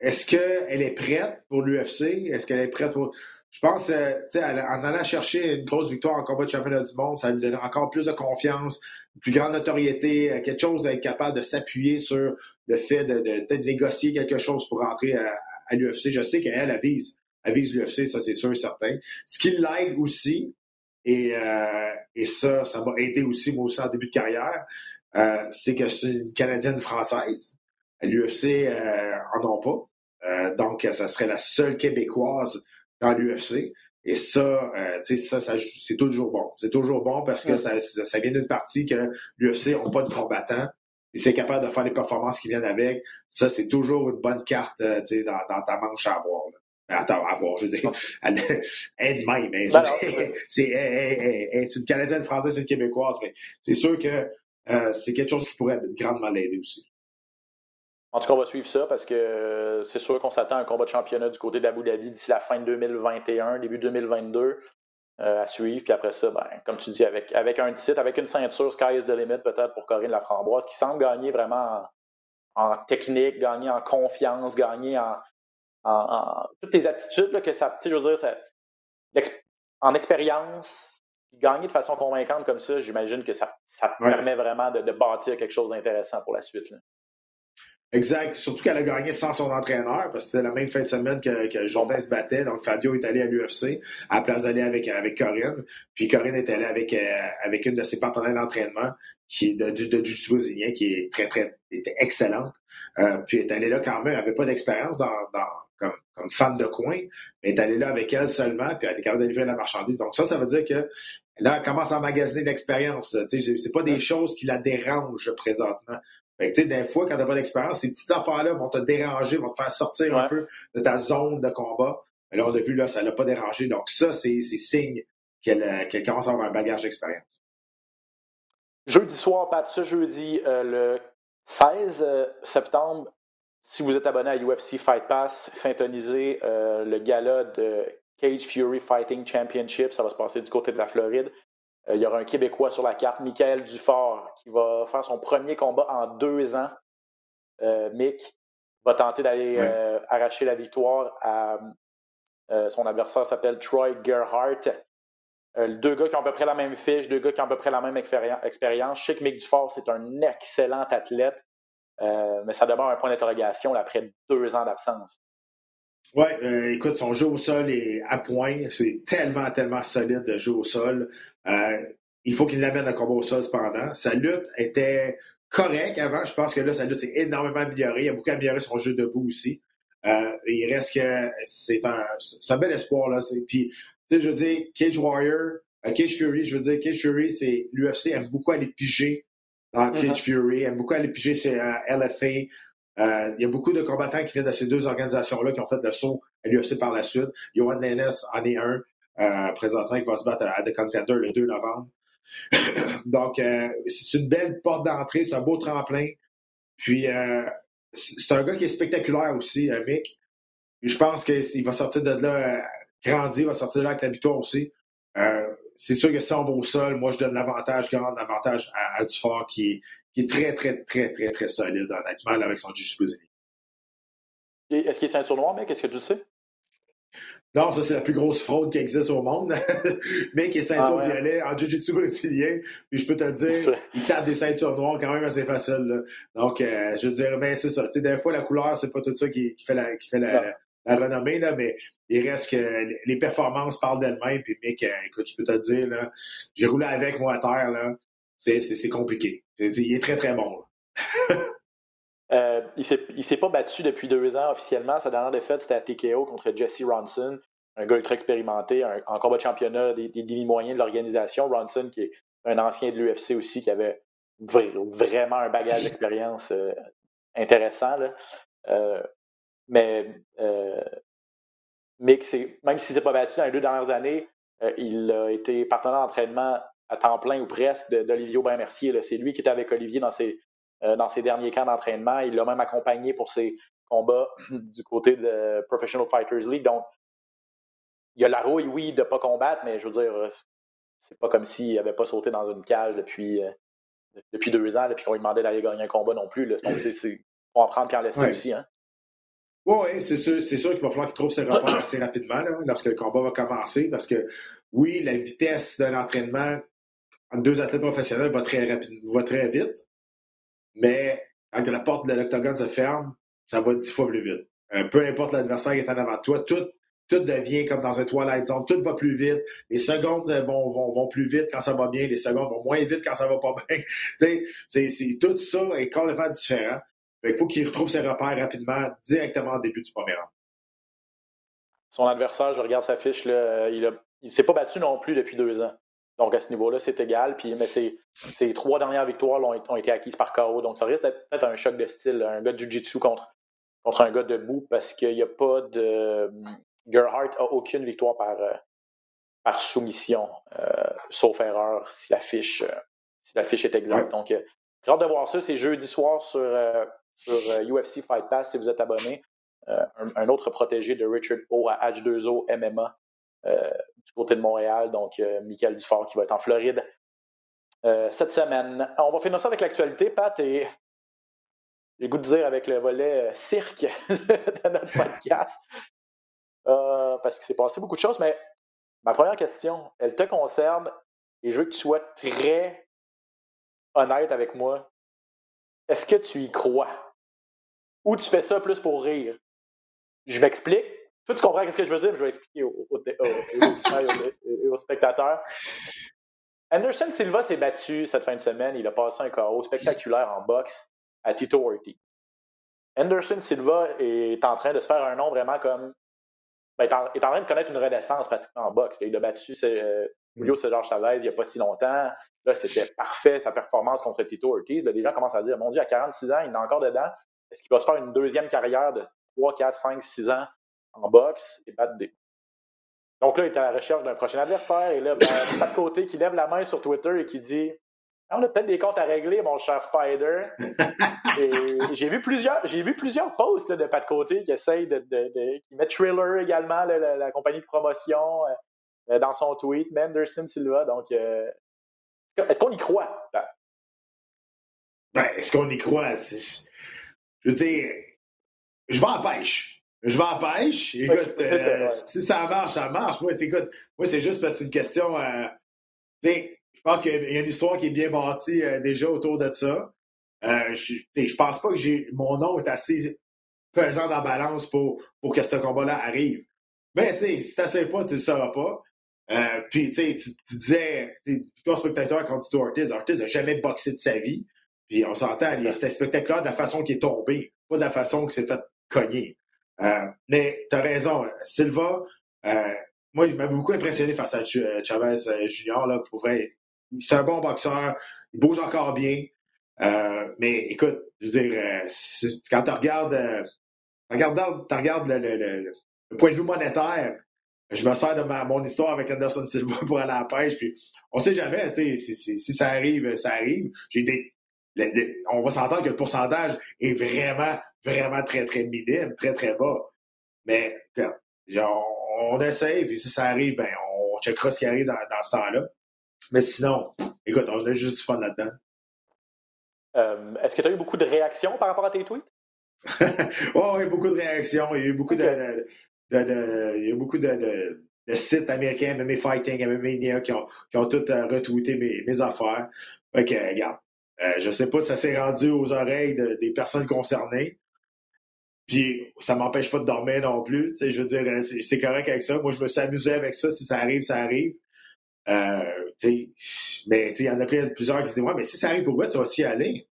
est-ce qu'elle est prête pour l'UFC? Est-ce qu'elle est prête pour. Je pense, euh, tu sais, en allant chercher une grosse victoire en combat de championnat du monde, ça lui donne encore plus de confiance, une plus grande notoriété, quelque chose à être capable de s'appuyer sur le fait de, peut-être négocier quelque chose pour rentrer à, à l'UFC. Je sais qu'elle, elle vise elle vise l'UFC, ça c'est sûr et certain. Ce qui l'aide aussi, et, euh, et ça, ça m'a aidé aussi, moi aussi, en début de carrière, euh, c'est que c'est une Canadienne française. L'UFC euh, en ont pas. Euh, donc, ça serait la seule Québécoise dans l'UFC. Et ça, euh, tu sais, ça, c'est toujours bon. C'est toujours bon parce que ça, ça, vient d'une partie que l'UFC n'a pas de combattants. Et c'est capable de faire les performances qui viennent avec. Ça, c'est toujours une bonne carte euh, dans, dans ta manche à avoir. Là. Attends, à voir, je veux dire, elle, de même. Hein, c'est une Canadienne française, une Québécoise, mais c'est sûr que euh, c'est quelque chose qui pourrait grandement l'aider aussi. En tout cas, on va suivre ça parce que euh, c'est sûr qu'on s'attend à un combat de championnat du côté d'Abu Dhabi d'ici la fin de 2021, début 2022 euh, à suivre. Puis après ça, ben, comme tu dis, avec, avec un titre, avec une ceinture, Sky is the limit peut-être pour Corinne Laframboise, qui semble gagner vraiment en technique, gagner en confiance, gagner en, en, toutes les attitudes que ça, je veux dire, en expérience, gagner de façon convaincante comme ça, j'imagine que ça, ça permet vraiment de, bâtir quelque chose d'intéressant pour la suite. Exact. Surtout qu'elle a gagné sans son entraîneur, parce que c'était la même fin de semaine que, que Jourdain se battait. Donc, Fabio est allé à l'UFC à la place d'aller avec, avec Corinne. Puis Corinne est allée avec, euh, avec une de ses partenaires d'entraînement, qui est de, de, de qui est très, très était excellente. Euh, puis elle est allée là quand même, elle n'avait pas d'expérience dans, dans, comme, comme fan de coin, mais est allée là avec elle seulement, puis elle était capable de livrer la marchandise. Donc ça, ça veut dire que là, elle commence à magasiner d'expérience. C'est pas des choses qui la dérangent présentement. Fait que, des fois, quand tu n'as pas d'expérience, ces petites affaires-là vont te déranger, vont te faire sortir un peu de ta zone de combat. Mais là, on a vu, là, ça l'a pas dérangé. Donc ça, c'est signe euh, qu'elle commence à avoir un bagage d'expérience. Jeudi soir, Pat, ce jeudi, euh, le 16 euh, septembre, si vous êtes abonné à UFC Fight Pass, syntonisez euh, le gala de Cage Fury Fighting Championship. Ça va se passer du côté de la Floride. Euh, il y aura un Québécois sur la carte, Michael Dufort, qui va faire son premier combat en deux ans. Euh, Mick va tenter d'aller arracher la victoire à son adversaire s'appelle Troy Gerhardt. deux gars qui ont à peu près la même fiche, deux gars qui ont à peu près la même expérience. Je sais que Mick Dufort, c'est un excellent athlète, mais ça demeure un point d'interrogation après deux ans d'absence. Oui, écoute, son jeu au sol est à point. C'est tellement, tellement solide de jeu au sol. Il faut qu'il l'amène à combat au sol cependant. Sa lutte était correcte avant. Je pense que là, sa lutte s'est énormément améliorée. Il a beaucoup amélioré son jeu debout aussi. Euh, il reste que c'est un, un bel espoir. Là. Puis, tu sais, je veux dire, Cage Warrior, euh, Cage Fury, je veux dire, Cage Fury, c'est l'UFC aime beaucoup aller piger dans Cage uh-huh. Fury, aime beaucoup aller piger chez euh, LFA. il y a beaucoup de combattants qui viennent de ces deux organisations-là qui ont fait le saut à l'UFC par la suite. Johan Lennes en est un, présentement, qui va se battre à, The Contender le 2 novembre. Donc, c'est une belle porte d'entrée, c'est un beau tremplin. Puis, c'est un gars qui est spectaculaire aussi, euh, Mick. Je pense qu'il va sortir de là euh, grandi, il va sortir de là avec la victoire aussi. Euh, c'est sûr que si on va au sol, moi, je donne l'avantage, grand avantage à, Dufort qui, est très, très, très, très, très solide, honnêtement, avec son jiu Est-ce qu'il est ceinture noire, mec? Est-ce que tu sais? Non, ça, c'est la plus grosse fraude qui existe au monde. qui est ceinture ah violet en jiu-jitsu brésilien. Puis je peux te dire, il tape des ceintures noires quand même assez facile. Donc, euh, je veux dire, ben, c'est ça. des fois, la couleur, c'est pas tout ça qui, fait, la, qui fait la, renommée, là, mais il reste que les performances parlent d'elles-mêmes. Puis, mec, euh, écoute, je peux te dire, là, j'ai roulé avec moi à terre, là. C'est compliqué. il est très, très bon. Euh, il ne s'est pas battu depuis deux ans officiellement. Sa dernière défaite, c'était à TKO contre Jesse Ronson, un gars ultra expérimenté, en combat de championnat des, demi-moyens de l'organisation. Ronson, qui est un ancien de l'UFC aussi, qui avait vraiment un bagage d'expérience euh, intéressant. Euh, mais Mick, même s'il ne s'est pas battu dans les deux dernières années, il a été partenaire d'entraînement à temps plein ou presque d'Olivier Aubin-Mercier. C'est lui qui était avec Olivier dans ses euh, dans ses derniers camps d'entraînement. Il l'a même accompagné pour ses combats du côté de Professional Fighters League. Donc, il y a la rouille, oui, de ne pas combattre, mais je veux dire, c'est pas comme s'il n'avait pas sauté dans une cage depuis, euh, depuis deux ans, depuis qu'on lui demandait d'aller gagner un combat non plus. Là. Donc, c'est, faut en prendre puis en laisser aussi. Hein? Oui, c'est sûr, c'est sûr qu'il va falloir qu'il trouve ses repères assez rapidement lorsque le combat va commencer, parce que oui, la vitesse de l'entraînement entre deux athlètes professionnels va très, rapide, va très vite, mais quand la porte de l'octogone se ferme, ça va dix fois plus vite. Euh, peu importe l'adversaire qui est en avant de toi, tout, tout devient comme dans un Twilight Zone, tout va plus vite, les secondes vont, vont, vont, plus vite quand ça va bien, les secondes vont moins vite quand ça va pas bien. c'est, c'est, tout ça est complètement différent. Il faut qu'il retrouve ses repères rapidement, directement au début du premier round. Son adversaire, je regarde sa fiche, il ne s'est pas battu non plus depuis deux ans. Donc, à ce niveau-là, c'est égal. Puis, mais ces, trois dernières victoires ont, ont, été acquises par KO. Donc, ça risque d'être peut-être un choc de style, un gars de Jiu-Jitsu contre, contre un gars debout parce qu'il n'y a pas de. Gerhardt n'a aucune victoire par, euh, par soumission, euh, sauf erreur, si la fiche, euh, si la fiche est exacte. Donc, j'ai hâte de voir ça. C'est jeudi soir sur, sur UFC Fight Pass si vous êtes abonné. Un, autre protégé de Richard O à H2O MMA euh, du côté de Montréal. Donc, euh, Michael Dufort qui va être en Floride euh, cette semaine. On va finir ça avec l'actualité, Pat, et j'ai goût de dire avec le volet cirque de notre podcast. parce qu'il s'est passé beaucoup de choses, mais ma première question, elle te concerne et je veux que tu sois très honnête avec moi. Est-ce que tu y crois? Ou tu fais ça plus pour rire? Je m'explique. Toi, tu comprends ce que je veux dire, je vais expliquer aux, aux, spectateurs. Anderson Silva s'est battu cette fin de semaine. Il a passé un KO spectaculaire en boxe à Tito Ortiz. Anderson Silva est en train de se faire un nom vraiment comme. Ben, est, en, est, en, train de connaître une renaissance pratiquement en boxe. Il a battu euh, Julio César Chavez il n'y a pas si longtemps. Là, c'était parfait sa performance contre Tito Ortiz. Là, les gens commencent à dire Mon Dieu, à 46 ans, il est encore dedans. Est-ce qu'il va se faire une deuxième carrière de 3, 4, 5, 6 ans en boxe et battre des. Donc là, il est à la recherche d'un prochain adversaire. Et là, ben, pas de côté qui lève la main sur Twitter et qui dit ah, On a peut-être des comptes à régler, mon cher Spider. j'ai vu plusieurs, j'ai vu plusieurs posts de Pat Côté qui essayent de, qui met Thriller également, la, compagnie de promotion, euh, dans son tweet, Manderson Silva. Donc, euh, est-ce qu'on y croit? Ben, est-ce qu'on y croit? Je veux dire, je vais en pêche. Je vais en pêche. Écoute, euh, si ça marche, ça marche. Moi, écoute, moi, c'est juste parce que c'est une question. Euh, je pense qu'il y a une histoire qui est bien bâtie euh, déjà autour de ça. je, je pense pas que j'ai mon nom est assez pesant dans la balance pour, pour que ce combat-là arrive. Mais tu sais, si t'essayes pas, tu le sauras pas. puis tu, tu disais, toi spectateur contre Tito Ortiz, Ortiz n'a jamais boxé de sa vie. Puis on s'entend, c'était spectaculaire de la façon qu'il est tombé, pas de la façon qu'il s'est fait cogner. Euh, mais tu as raison, Silva, euh, moi, il m'a beaucoup impressionné face à Chavez euh, Junior. Là, pour vrai. C'est un bon boxeur, il bouge encore bien. mais écoute, je veux dire, quand tu regardes, regardes, regardes le, point de vue monétaire, je me sers de mon histoire avec Anderson Silva pour aller à la pêche. Puis on sait jamais, si, si, si, ça arrive, ça arrive. J'ai des, on va s'entendre que le pourcentage est vraiment, vraiment très, très minime, très, très bas. Mais on essaie, puis si ça arrive, ben, on checkera ce qui arrive dans, ce temps-là. Mais sinon, écoute, on a juste du fun là-dedans. Euh, est-ce que tu as eu beaucoup de réactions par rapport à tes tweets? oui, beaucoup de réactions. Il y a eu beaucoup de, il y a beaucoup de, sites américains, MMA Fighting, MMA qui ont, qui ont tous euh, retweeté mes, mes affaires. OK, regarde. Euh, je ne sais pas si ça s'est rendu aux oreilles des personnes concernées. Puis ça m'empêche pas de dormir non plus. Je veux dire, euh, c'est correct avec ça. Moi, je me suis amusé avec ça. Si ça arrive, ça arrive. Euh, mais il y en a plusieurs qui se disent Ouais, mais si ça arrive pour moi, tu vas-y aller?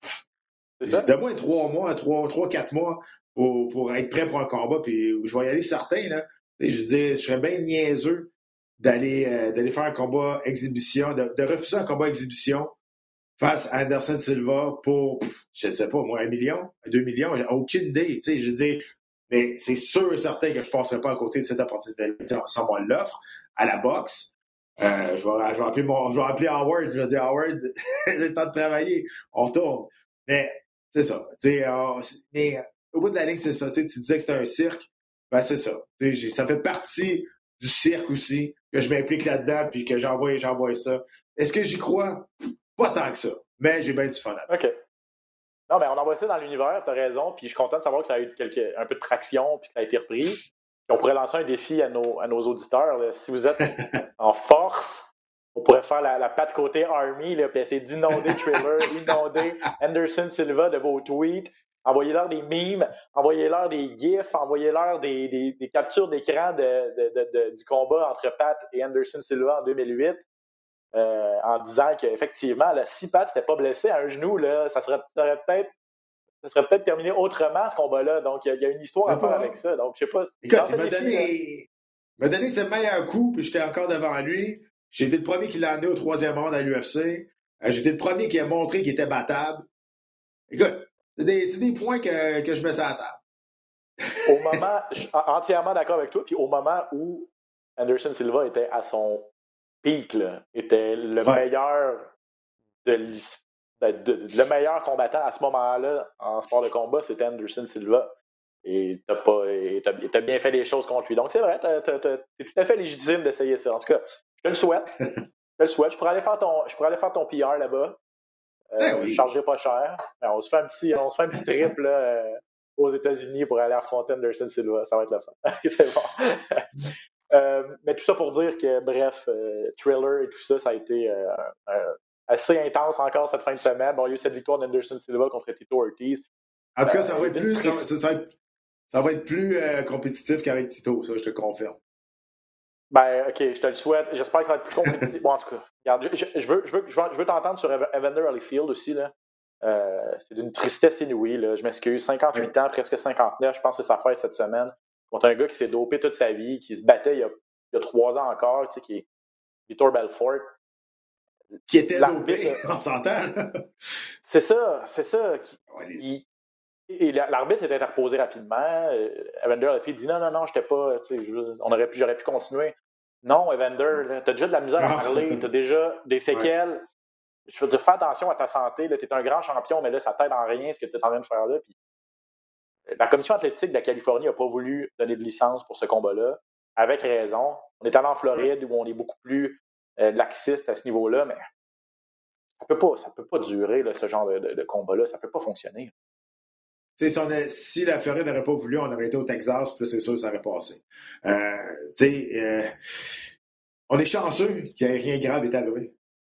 De moins trois mois, trois, trois, quatre mois pour, pour être prêt pour un combat. Puis je vais y aller certain. Là. je veux dire, je serais bien niaiseux d'aller d'aller faire un combat exhibition, de, de, refuser un combat exhibition face à Anderson Silva pour, je sais pas, moi, un million, deux millions, j'ai aucune idée, tu sais, je veux dire, mais c'est sûr et certain que je ne passerai pas à côté de cette opportunité sans moi l'offre à la boxe. Euh, je, vais, je, vais appeler je vais appeler Howard, je vais dire Howard, j'ai le temps de travailler, on tourne. Mais c'est ça. euh, mais au bout de la ligne, c'est ça. Tu disais que c'était un cirque, ben c'est ça. Ça fait partie du cirque aussi, que je m'implique là-dedans, puis que j'envoie, j'envoie ça. Est-ce que j'y crois? Pas tant que ça, mais j'ai bien du fun. OK. Non, mais on envoie ça dans l'univers, t'as raison, puis je suis content de savoir que ça a eu un peu de traction, puis que ça a été repris. Puis on pourrait lancer un défi à nos, à nos auditeurs. Si vous êtes en force, on pourrait faire la, la patte côté Army, là, puis essayer d'inonder Trailer, inonder Anderson Silva de vos tweets. Envoyez-leur des memes, envoyez-leur des gifs, envoyez-leur des, des, des captures d'écran de, de, de, du combat entre Pat et Anderson Silva en 2008. Euh, en disant qu'effectivement, si Pat n'était pas blessé à un genou, là, ça serait, peut-être ça serait peut-être terminé autrement ce combat-là. Donc, il y, a une histoire à faire avec ça. Donc, je sais pas. Écoute, il m'a donné, donné ses meilleurs coups, puis j'étais encore devant lui. J'ai été le premier qui l'a amené au troisième round à l'UFC. Euh, j'ai été le premier qui a montré qu'il était battable. Écoute, c'est des, points que, que je mets sur la table. au moment, je suis entièrement d'accord avec toi, puis au moment où Anderson Silva était à son Peak était le meilleur de, le meilleur combattant à ce moment-là en sport de combat, c'était Anderson Silva. Et t'as pas as, bien fait les choses contre lui. Donc c'est vrai, c'est tout à fait légitime d'essayer ça. En tout cas, je te le souhaite. je te le souhaite. Je pourrais aller faire ton, je pourrais aller faire ton PR là-bas. Euh, ben Je chargerai pas cher. on se fait un petit, on se fait un petit trip là, euh, aux États-Unis pour aller affronter Anderson Silva. Ça va être le fun. c'est bon. Euh, mais tout ça pour dire que, bref, euh, Thriller et tout ça, ça a été euh, assez intense encore cette fin de semaine. Bon, il y a eu cette victoire d'Anderson Silva contre Tito Ortiz. En tout cas, ça va être plus, ça, va être, plus compétitif qu'avec Tito, ça, je te confirme. Ben, OK, je te le souhaite. J'espère que ça va être plus compétitif. bon, en tout cas, regarde, je, veux, je veux, je veux, t'entendre sur Evander Holyfield aussi. Là. c'est d'une tristesse inouïe. Là. Je m'excuse. 58 ans, presque 59. Je pense que c'est sa fête cette semaine contre un gars qui s'est dopé toute sa vie, qui se battait il y a, trois ans encore, tu sais, qui est Victor Belfort. Qui était dopé, on s'entend. c'est ça, c'est ça. et l'arbitre s'est interposé rapidement. Euh, Evander a fait dit non, non, non, j'étais pas. On aurait pu, j'aurais pu continuer. Non, Evander, t'as déjà de la misère à parler, t'as déjà des séquelles. Je veux dire, fais attention à ta santé. Tu es un grand champion, mais là, ça t'aide en rien ce que tu es en train de faire là. Puis la commission athlétique de la Californie n'a pas voulu donner de licence pour ce combat-là, avec raison. On est allé en Floride où on est beaucoup plus euh, laxiste à ce niveau-là, mais ça peut pas, peut pas durer ce genre de, combat-là, ça peut pas fonctionner. Si, la Floride n'aurait pas voulu, on aurait été au Texas, puis c'est sûr que ça aurait passé. Euh, euh, on est chanceux qu'il n'y ait rien de grave est arrivé.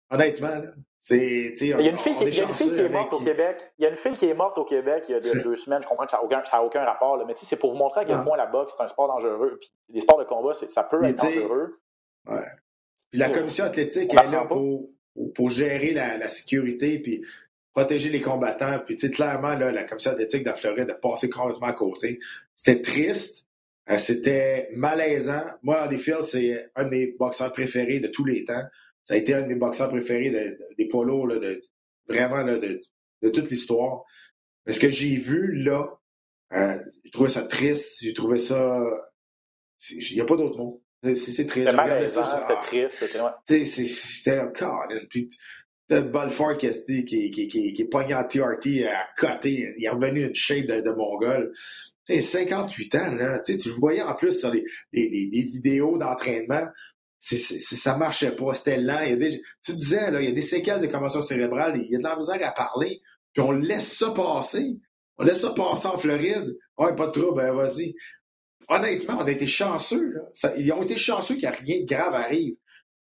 Honnêtement, là. Il y a une fille, qui, est morte au Québec. Il y a une fille qui est morte au Québec il y a deux, semaines. Je comprends que ça n'a aucun, aucun, rapport. Là. Mais c'est pour vous montrer à quel point la boxe, c'est un sport dangereux. Puis les sports de combat, ça peut être dangereux. Ouais. Puis la commission athlétique est là pour, pour, gérer la, la sécurité. Puis protéger les combattants. Puis, clairement, là, la commission athlétique de la Floride a passé complètement à côté. C'était triste. Euh, c'était malaisant. Moi, Holyfield, c'est un de mes boxeurs préférés de tous les temps. Ça a été un de mes boxeurs préférés des polos, là, de, vraiment là, de, de toute l'histoire. Mais ce que j'ai vu là, euh, j'ai trouvé ça triste. J'ai trouvé ça. Il n'y a pas d'autre mot. C'est triste. C'était malaisant, c'était triste. C'était un Puis, Balfour qui, qui, qui, qui, qui est pogné en TRT à côté. Il est revenu une shape de, de Mongol. 58 ans, là. Tu le voyais en plus sur les, les, les vidéos d'entraînement. Ça marchait pas, c'était lent. Il y a des, tu disais, là, il y a des séquelles de commotion cérébrale, il y a de la misère à parler, puis on laisse ça passer. On laisse ça passer en Floride. Ouais, pas de trouble, ben vas-y. Honnêtement, on a été chanceux. Là. ils ont été chanceux qu'il n'y a rien de grave arrive.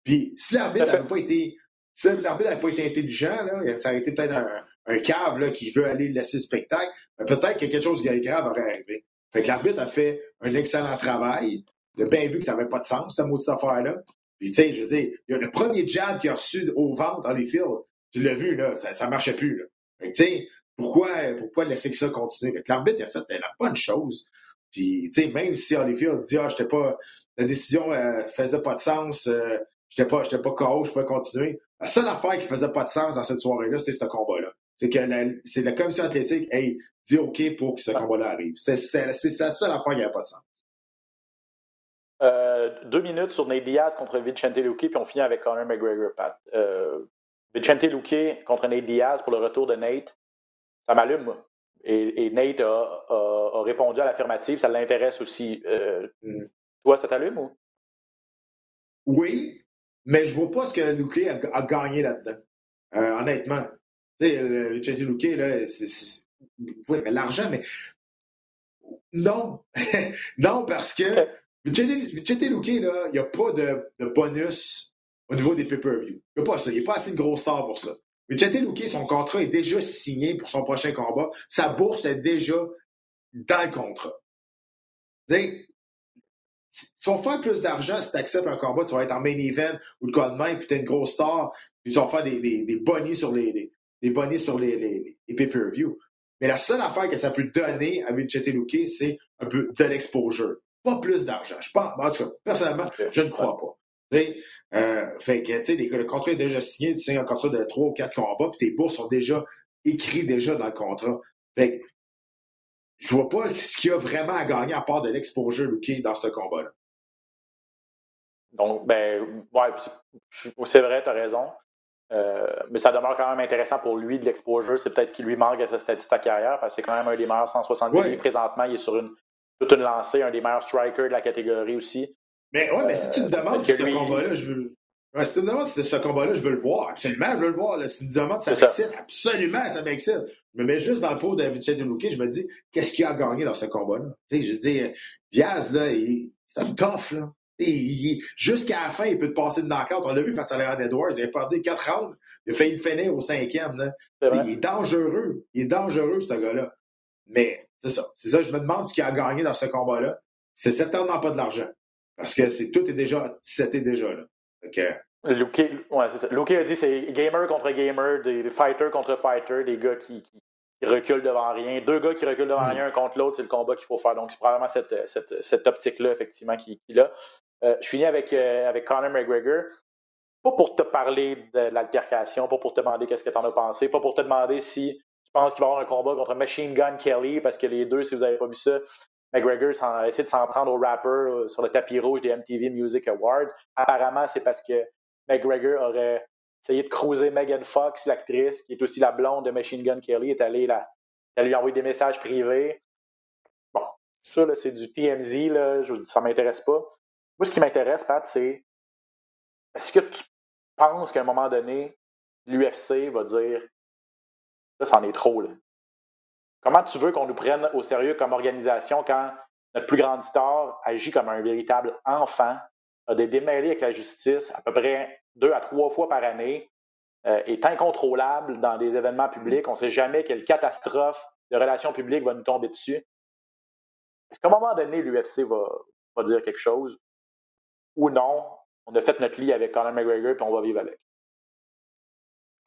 Puis si l'arbitre n'avait pas été si l'arbitre n'avait pas été intelligent, là, ça aurait été peut-être un, un cave là, qui veut aller laisser le spectacle, peut-être que quelque chose de grave aurait arrivé. Fait que l'arbitre a fait un excellent travail. Il a bien vu que ça n'avait pas de sens, cette maudite affaire-là. Puis, tu sais, je veux dire, il y a le premier jab qu'il a reçu au ventre dans les fils. Tu l'as vu, là, ça, ça marchait plus, là. Que, tu sais, pourquoi, pourquoi laisser ça continuer? Fait que l'arbitre a fait la bonne chose. Puis, tu sais, même si Holyfield dit, ah, j'étais pas, la décision euh, faisait pas de sens, euh, j'étais pas, j'étais pas KO, je pouvais continuer. La seule affaire qui faisait pas de sens dans cette soirée-là, c'est ce combat-là. C'est que la, c'est la commission athlétique, hey, dit OK pour que ce combat-là arrive. C'est, c'est, la seule affaire qui n'avait pas de sens. Euh, deux minutes sur Nate Diaz contre Vicente Luque, puis on finit avec Conor McGregor, Pat. Euh, Vicente Luque contre Nate Diaz pour le retour de Nate, ça m'allume, moi. Et, Nate a, a, répondu à l'affirmative, ça l'intéresse aussi. Euh, mm. Toi, ça t'allume ou? Oui, mais je vois pas ce que Luque a, gagné là-dedans. Honnêtement. Tu sais, Vicente Luque, là, c'est, oui, l'argent, mais non. non, parce que Luque, là, il n'y a pas de, bonus au niveau des pay-per-view. Il n'y a pas ça. Il n'est pas assez de gros star pour ça. Vicente Luque, son contrat est déjà signé pour son prochain combat. Sa bourse est déjà dans le contrat. tu vas faire plus d'argent si tu acceptes un combat, tu vas être en main event ou de quoi de même, puis tu es une grosse star, puis tu vas faire des, des, bonus sur les, des sur les, pay-per-view. Mais la seule affaire que ça peut donner à Vicente Luque, c'est un peu de l'exposure. Pas plus d'argent. Je pense, en tout cas, personnellement, je ne crois pas. Euh, fait que, tu sais, le contrat est déjà signé, tu signes un contrat de 3 ou 4 combats, puis tes bourses sont déjà écrits déjà dans le contrat. Fait que, je vois pas ce qu'il y a vraiment à gagner à part de l'exposure Luque dans ce combat-là. Donc, ben, ouais, c'est vrai, tu as raison. Euh, mais ça demeure quand même intéressant pour lui de l'exposure. C'est peut-être ce qui lui manque à sa statistique carrière parce que c'est quand même un des meilleurs 170 livres présentement. Il est sur une, toute une lancée, un des meilleurs strikers de la catégorie aussi. Mais ouais, mais si tu me euh, demandes si ce combat-là, je veux. si tu me demandes si ce combat-là, je veux le voir. Absolument, je veux le voir. Si tu me demandes si ça m'excite, absolument, ça m'excite. Je me mets juste dans le pot de Vicente Luque, je me dis, qu'est-ce qu'il a gagné dans ce combat-là? Tu sais, je dis, Diaz, là, c'est un tough, là. Jusqu'à la fin, il peut te passer de knockout. On l'a vu face à Leon Edwards. Il a perdu quatre rounds. Il a failli le finir au cinquième. Là. Il est dangereux. Il est dangereux, ce gars-là. Mais c'est ça. C'est ça. Je me demande ce qu'il a gagné dans ce combat-là. C'est certainement pas de l'argent. Parce que c'est tout est déjà, c'était déjà là. Okay. Luke, ouais, c'est ça. Luke a dit c'est gamer contre gamer, des, fighters contre fighters, des gars qui, qui, reculent devant rien. Deux gars qui reculent devant mm. rien un contre l'autre, c'est le combat qu'il faut faire. Donc, c'est probablement cette, cette, cette optique-là, effectivement, qu'il a. Euh, je finis avec, euh, avec Conor McGregor. Pas pour te parler de l'altercation, pas pour te demander qu'est-ce que tu en as pensé, pas pour te demander si tu penses qu'il va y avoir un combat contre Machine Gun Kelly, parce que les deux, si vous n'avez pas vu ça, McGregor a essayé de s'en prendre au rapper euh, sur le tapis rouge des MTV Music Awards. Apparemment, c'est parce que McGregor aurait essayé de cruiser Megan Fox, l'actrice, qui est aussi la blonde de Machine Gun Kelly, est allé la, lui envoyer des messages privés. Bon, ça, c'est du TMZ, là, je, ça m'intéresse pas. Moi, ce qui m'intéresse, Pat, c'est est-ce que tu penses qu'à un moment donné, l'UFC va dire c'en est trop, là. comment tu veux qu'on nous prenne au sérieux comme organisation quand notre plus grande star agit comme un véritable enfant, a des démêlés avec la justice à peu près deux à trois fois par année, euh, est incontrôlable dans des événements publics? On ne sait jamais quelle catastrophe de relations publiques va nous tomber dessus. Est-ce qu'à un moment donné, l'UFC va, dire quelque chose ou non? On a fait notre lit avec Conor McGregor et on va vivre avec.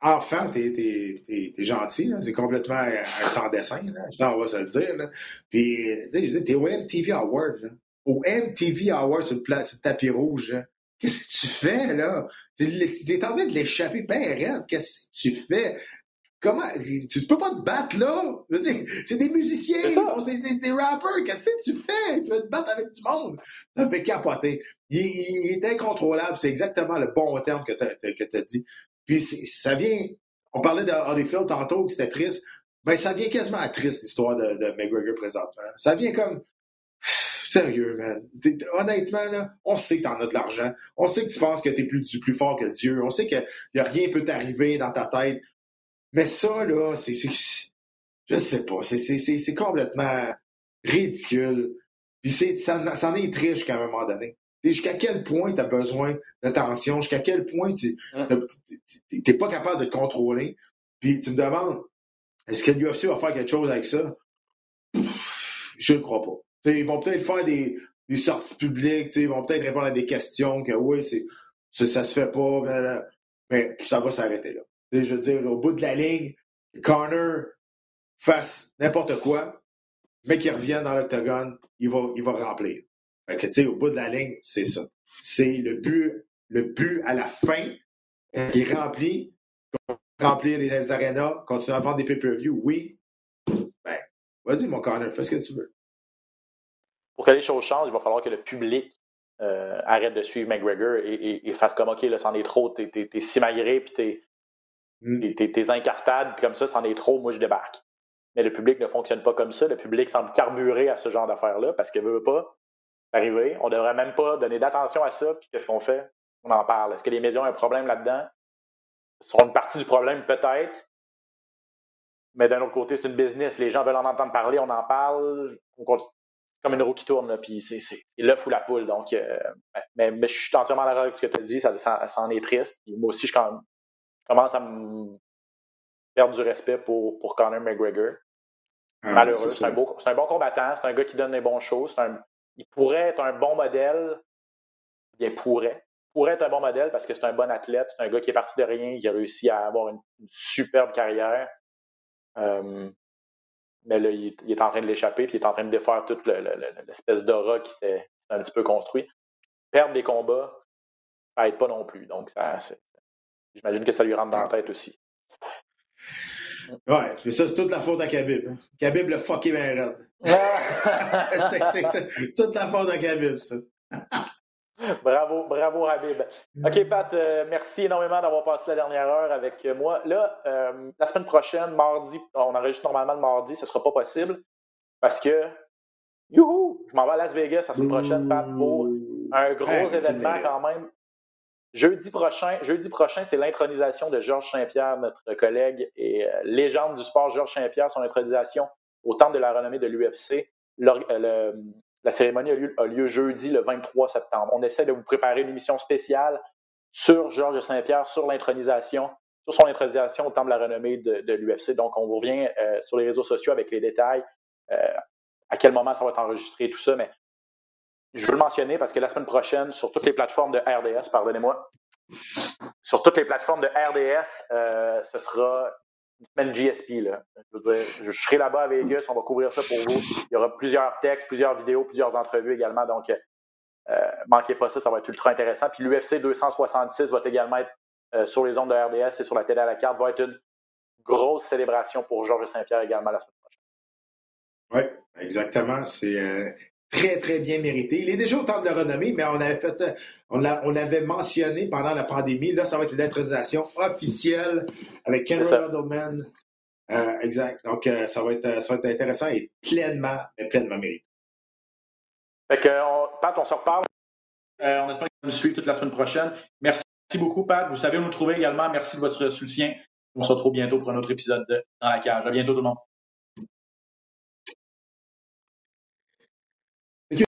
Enfant, t'es, es, gentil, c'est complètement sans dessin, on va se le dire. Là. Puis, t'es au MTV Award, au MTV Award sur le, tapis rouge. Qu'est-ce que tu fais, là? Tu es en train de l'échapper, ben Qu'est-ce que tu fais? Comment? Tu peux pas te battre, là? C'est des musiciens, c'est des, des, rappers. Qu'est-ce que tu fais? Tu vas te battre avec du monde. Ça fait capoter. Il, il est incontrôlable. C'est exactement le bon terme que tu as dit. Puis ça vient. On parlait de Holyfield tantôt, que c'était triste. Ben, ça vient quasiment triste, l'histoire de, de McGregor présentement. Ça vient comme. Sérieux, man. Honnêtement, là, on sait que t'en as de l'argent. On sait que tu penses que t'es plus, plus fort que Dieu. On sait que y a rien peut t'arriver dans ta tête. Mais ça, là, c'est. Je sais pas. C'est complètement ridicule. Puis ça, ça en est triste jusqu'à un moment donné jusqu'à quel point tu as besoin d'attention, jusqu'à quel point tu n'es pas capable de te contrôler? Puis tu me demandes, est-ce que l'UFC va faire quelque chose avec ça? Je ne crois pas. ils vont peut-être faire des, sorties publiques, ils vont peut-être répondre à des questions que oui, c'est, ça se fait pas, mais ça va s'arrêter là. je veux dire, au bout de la ligne, Connor fasse n'importe quoi, mais qu'il revienne dans l'octogone, il va, il va remplir. Fait que, tu sais, au bout de la ligne, c'est ça. C'est le but, le but à la fin qui est rempli, remplir les arénas, continuer à vendre des pay-per-view, oui. Ben, vas-y, mon corner, fais ce que tu veux. Pour que les choses changent, il va falloir que le public euh, arrête de suivre McGregor et, fasse comme OK, là, c'en est trop, t'es, t'es, simagré, puis t'es, mm. t'es, puis comme ça, c'en est trop, moi je débarque. Mais le public ne fonctionne pas comme ça. Le public semble carburer à ce genre d'affaires-là parce qu'il veut pas arriver. On ne devrait même pas donner d'attention à ça. Puis qu'est-ce qu'on fait? On en parle. Est-ce que les médias ont un problème là-dedans? Ce sera une partie du problème, peut-être. Mais d'un autre côté, c'est une business. Les gens veulent en entendre parler, on en parle. On comme une roue qui tourne, puis c'est l'œuf ou la poule. Donc, euh, mais, je suis entièrement d'accord avec ce que tu as dit, ça, ça, en est triste. moi aussi, je, commence à me perdre du respect pour, pour Conor McGregor. Ah, Malheureux, c'est un, un, bon combattant, c'est un gars qui donne des bonnes choses, c'est un, il pourrait être un bon modèle. Bien, pourrait. Pourrait être un bon modèle parce que c'est un bon athlète. C'est un gars qui est parti de rien, qui a réussi à avoir une, superbe carrière. Euh, mais là, il, est en train de l'échapper, puis il est en train de défaire toute l'espèce d'aura qui s'est un petit peu construit. Perdre des combats, ça n'aide pas non plus. Donc, j'imagine que ça lui rentre dans la tête aussi. Ouais, mais ça, c'est toute la faute à Khabib. Hein. Khabib le fucké bien raide. c'est toute la faute à Khabib, ça. bravo, bravo, Habib. OK, Pat, euh, merci énormément d'avoir passé la dernière heure avec moi. Là, euh, la semaine prochaine, mardi, on enregistre normalement le mardi, ce ne sera pas possible parce que, youhou, je m'en vais à Las Vegas la semaine prochaine, Pat, pour un gros événement quand même Jeudi prochain, jeudi prochain, c'est l'intronisation de Georges Saint-Pierre, notre collègue et euh, légende du sport Georges Saint-Pierre, son intronisation au temple de la renommée de l'UFC. Euh, la cérémonie a lieu, jeudi, le 23 septembre. On essaie de vous préparer une émission spéciale sur Georges Saint-Pierre, sur l'intronisation, sur son intronisation au temple de la renommée de, l'UFC. Donc, on vous revient euh, sur les réseaux sociaux avec les détails, à quel moment ça va être enregistré, tout ça. Mais je veux le mentionner parce que la semaine prochaine, sur toutes les plateformes de RDS, pardonnez-moi, sur toutes les plateformes de RDS, euh, ce sera une semaine GSP. Là. Je, serai là-bas à Vegas, on va couvrir ça pour vous. Il y aura plusieurs textes, plusieurs vidéos, plusieurs entrevues également. Donc, euh, manquez pas ça, ça va être ultra intéressant. Puis l'UFC 266 va également être euh, sur les ondes de RDS et sur la télé à la carte. Va être une grosse célébration pour Georges Saint-Pierre également la semaine prochaine. Oui, exactement. C'est euh, très, très bien mérité. Il est déjà au temps de le renommer, mais on avait fait, on, l'avait mentionné pendant la pandémie. Là, ça va être une intronisation officielle avec Ken Ruddelman. Euh, exact. Donc, euh, ça, va être, ça va être intéressant et pleinement, pleinement mérité. Fait que, Pat, on se reparle. Euh, on espère que vous nous suivez toute la semaine prochaine. Merci beaucoup, Pat. Vous savez où nous trouver également. Merci de votre soutien. On se retrouve bientôt pour un autre épisode de Dans la cage. À bientôt, tout le monde.